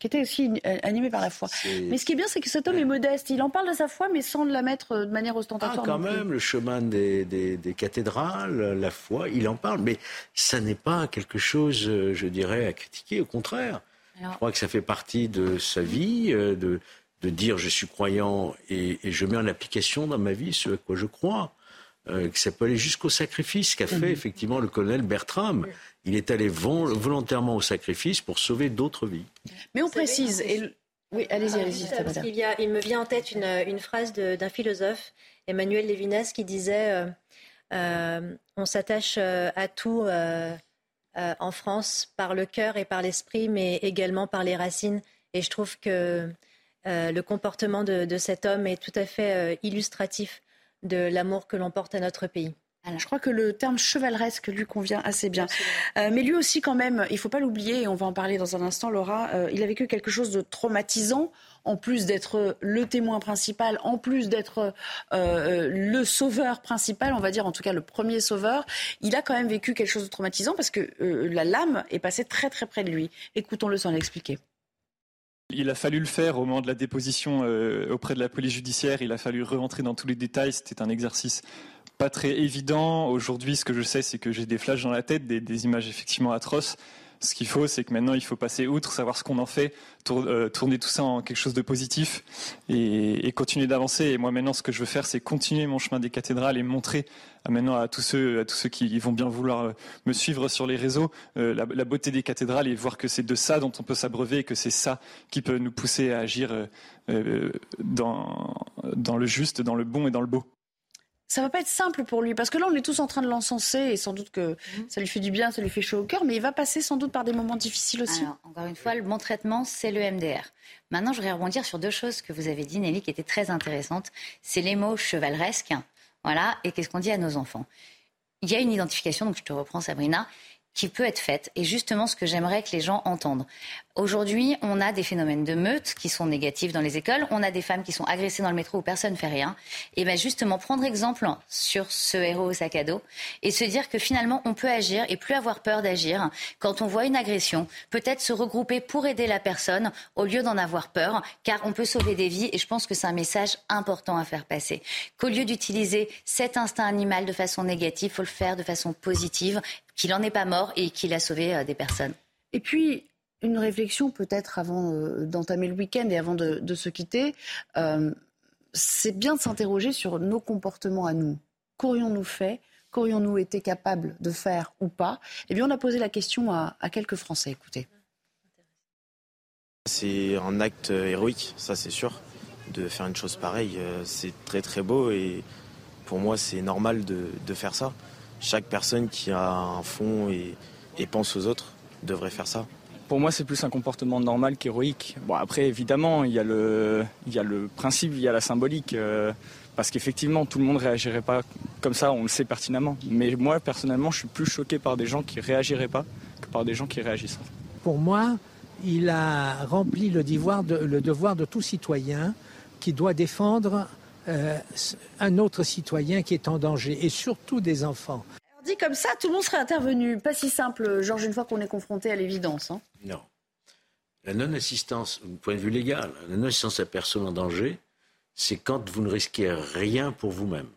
qui était aussi euh, animé par la foi. Mais ce qui est bien, c'est que cet homme est modeste. Il en parle de sa foi, mais sans la mettre euh, de manière ostentatoire. Ah, quand même, le chemin des, des, cathédrales, la foi, il en parle. Mais ça n'est pas quelque chose, euh, je dirais, à critiquer. Au contraire. Je crois que ça fait partie de sa vie, de, de dire je suis croyant et, et je mets en application dans ma vie ce à quoi je crois. Euh, que ça peut aller jusqu'au sacrifice qu'a fait mhm. effectivement le colonel Bertram. Il est allé volontairement au sacrifice pour sauver d'autres vies. Mais on précise. Oui, allez-y, ah, allez-y. Il, il, me vient en tête une, phrase d'un philosophe, Emmanuel Lévinas, qui disait euh, euh, On s'attache à tout en France par le cœur et par l'esprit, mais également par les racines. Et je trouve que le comportement de, de, cet homme est tout à fait illustratif de l'amour que l'on porte à notre pays. Je crois que le terme chevaleresque lui convient assez bien. Euh, mais lui aussi, quand même, il ne faut pas l'oublier, et on va en parler dans un instant, Laura, euh, il a vécu quelque chose de traumatisant, en plus d'être le témoin principal, en plus d'être euh, le sauveur principal, on va dire en tout cas le premier sauveur. Il a quand même vécu quelque chose de traumatisant parce que la lame est passée très très près de lui. Écoutons-le sans l'expliquer. Il a fallu le faire au moment de la déposition euh, auprès de la police judiciaire. Il a fallu rentrer dans tous les détails. C'était un exercice pas très évident. Aujourd'hui, ce que je sais, c'est que j'ai des flashs dans la tête, des images effectivement atroces. Ce qu'il faut, c'est que maintenant, il faut passer outre, savoir ce qu'on en fait, euh, tourner tout ça en quelque chose de positif et, continuer d'avancer. Et moi, maintenant, ce que je veux faire, c'est continuer mon chemin des cathédrales et montrer maintenant à tous ceux, à tous ceux qui vont bien vouloir euh, me suivre sur les réseaux, euh, la, beauté des cathédrales et voir que c'est de ça dont on peut s'abreuver et que c'est ça qui peut nous pousser à agir dans, dans le juste, dans le bon et dans le beau ça va pas être simple pour lui parce que là on est tous en train de l'encenser et sans doute que mhm. ça lui fait du bien, ça lui fait chaud au cœur, mais il va passer sans doute par des moments difficiles aussi. encore une fois, le bon traitement, c'est le MDR. Maintenant, je voudrais rebondir sur deux choses que vous avez dit, Nelly, qui étaient très intéressantes. C'est les mots chevaleresques, voilà, et qu'est-ce qu'on dit à nos enfants? Il y a une identification, donc je te reprends Sabrina, qui peut être faite. Et justement, ce que j'aimerais que les gens entendent. Aujourd'hui, on a des phénomènes de meute qui sont négatifs dans les écoles. On a des femmes qui sont agressées dans le métro où personne ne fait rien. Et bien justement, prendre exemple sur ce héros au sac à dos et se dire que finalement, on peut agir et plus avoir peur d'agir quand on voit une agression. Peut-être se regrouper pour aider la personne au lieu d'en avoir peur, car on peut sauver des vies. Et je pense que c'est un message important à faire passer. Qu'au lieu d'utiliser cet instinct animal de façon négative, il faut le faire de façon positive, qu'il n'en est pas mort et qu'il a sauvé euh, des personnes. Et puis, une réflexion peut-être avant euh, d'entamer le week-end et avant de, se quitter. Euh, c'est bien de s'interroger sur nos comportements à nous. Qu'aurions-nous fait? Qu'aurions-nous été capables de faire ou pas? Eh bien, on a posé la question à, quelques Français. Écoutez. C'est un acte héroïque, ça c'est sûr. De faire une chose pareille, c'est très très beau et pour moi c'est normal de, faire ça. Chaque personne qui a un fond et pense aux autres devrait faire ça. pour moi, c'est plus un comportement normal qu'héroïque. Bon, après, évidemment, il y, a le, il y a le principe, il y a la symbolique. Euh, parce qu'effectivement, tout le monde réagirait pas comme ça, on le sait pertinemment. Mais moi, personnellement, je suis plus choqué par des gens qui réagiraient pas que par des gens qui réagissent. Pour moi, il a rempli le devoir de, le devoir de tout citoyen qui doit défendre euh, un autre citoyen qui est en danger, et surtout des enfants. Alors dit comme ça, tout le monde serait intervenu. Pas si simple, Georges, une fois qu'on est confronté à l'évidence. Hein. Non. La non-assistance, du point de vue légal, la non-assistance à personne en danger, c'est quand vous ne risquez rien pour vous-même.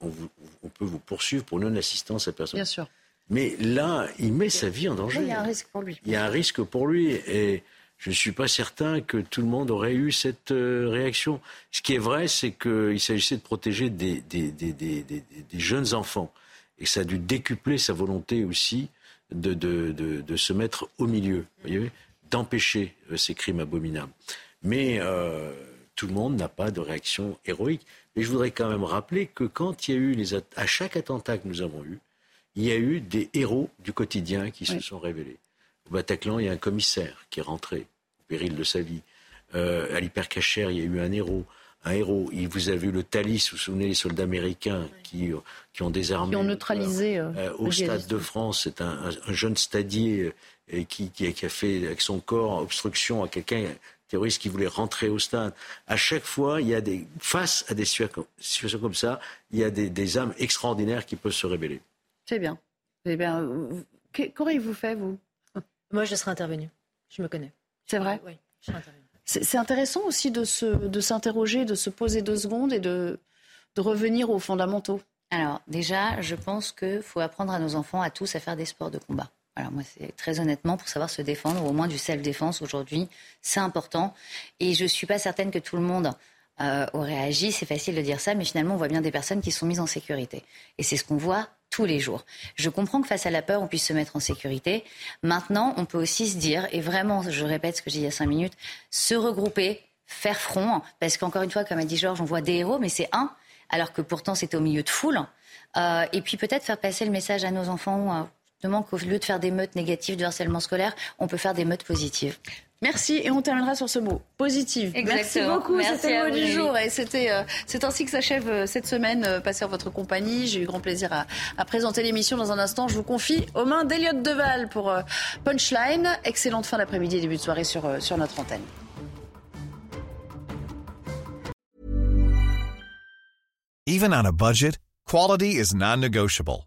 On, peut vous poursuivre pour non-assistance à personne. Bien sûr. Mais là, il met sa vie en danger. il y a un risque pour lui. Il y a un risque pour lui. Et je ne suis pas certain que tout le monde aurait eu cette euh, réaction. Ce qui est vrai, c'est qu'il s'agissait de protéger des, jeunes enfants. Et ça a dû décupler sa volonté aussi de, de se mettre au milieu, d'empêcher euh, ces crimes abominables. Mais euh, tout le monde n'a pas de réaction héroïque. Mais je voudrais quand même rappeler que quand il y a eu les à chaque attentat que nous avons eu, il y a eu des héros du quotidien qui se sont révélés. Au Bataclan, il y a un commissaire qui est rentré au péril de sa vie. Euh, à l'hypercachère, il y a eu un héros. Un héros. Il vous avez vu le Thalys, vous vous souvenez, les soldats américains qui, qui ont désarmé. Qui ont neutralisé. Euh, euh, au Stade de France, c'est un, jeune stadier qui, qui, a fait avec son corps obstruction à quelqu'un terroriste qui voulait rentrer au stade. À chaque fois, il y a des, face à des situations comme ça, il y a des, âmes extraordinaires qui peuvent se révéler. C'est bien. Eh bien, qu'auriez-vous fait, vous? Moi, je serais intervenu. Je me connais. C'est vrai Oui, je serais intervenu. C'est intéressant aussi de s'interroger, de, de, se poser deux secondes et de, de revenir aux fondamentaux. Alors, déjà, je pense qu'il faut apprendre à nos enfants, à tous, à faire des sports de combat. Alors moi, c'est très honnêtement pour savoir se défendre, ou au moins du self-défense aujourd'hui, c'est important. Et je ne suis pas certaine que tout le monde euh, aurait agi. C'est facile de dire ça, mais finalement, on voit bien des personnes qui sont mises en sécurité. Et c'est ce qu'on voit tous les jours. Je comprends que face à la peur, on puisse se mettre en sécurité. Maintenant, on peut aussi se dire, et vraiment, je répète ce que j'ai dit il y a cinq minutes, se regrouper, faire front, parce qu'encore une fois, comme a dit Georges, on voit des héros, mais c'est un, alors que pourtant c'était au milieu de foule. Euh, et puis peut-être faire passer le message à nos enfants qu'au lieu de faire des meutes négatives de harcèlement scolaire, on peut faire des meutes positives. Merci et on terminera sur ce mot positif. Merci beaucoup, c'était le mot du jour et c'était euh, c'est ainsi que s'achève euh, cette semaine euh, passée en votre compagnie. J'ai eu grand plaisir à, à présenter l'émission dans un instant. Je vous confie aux mains d'Eliott Deval pour Punchline. Excellente fin d'après-midi et début de soirée sur, sur notre antenne. Even on a budget, quality is non-negotiable.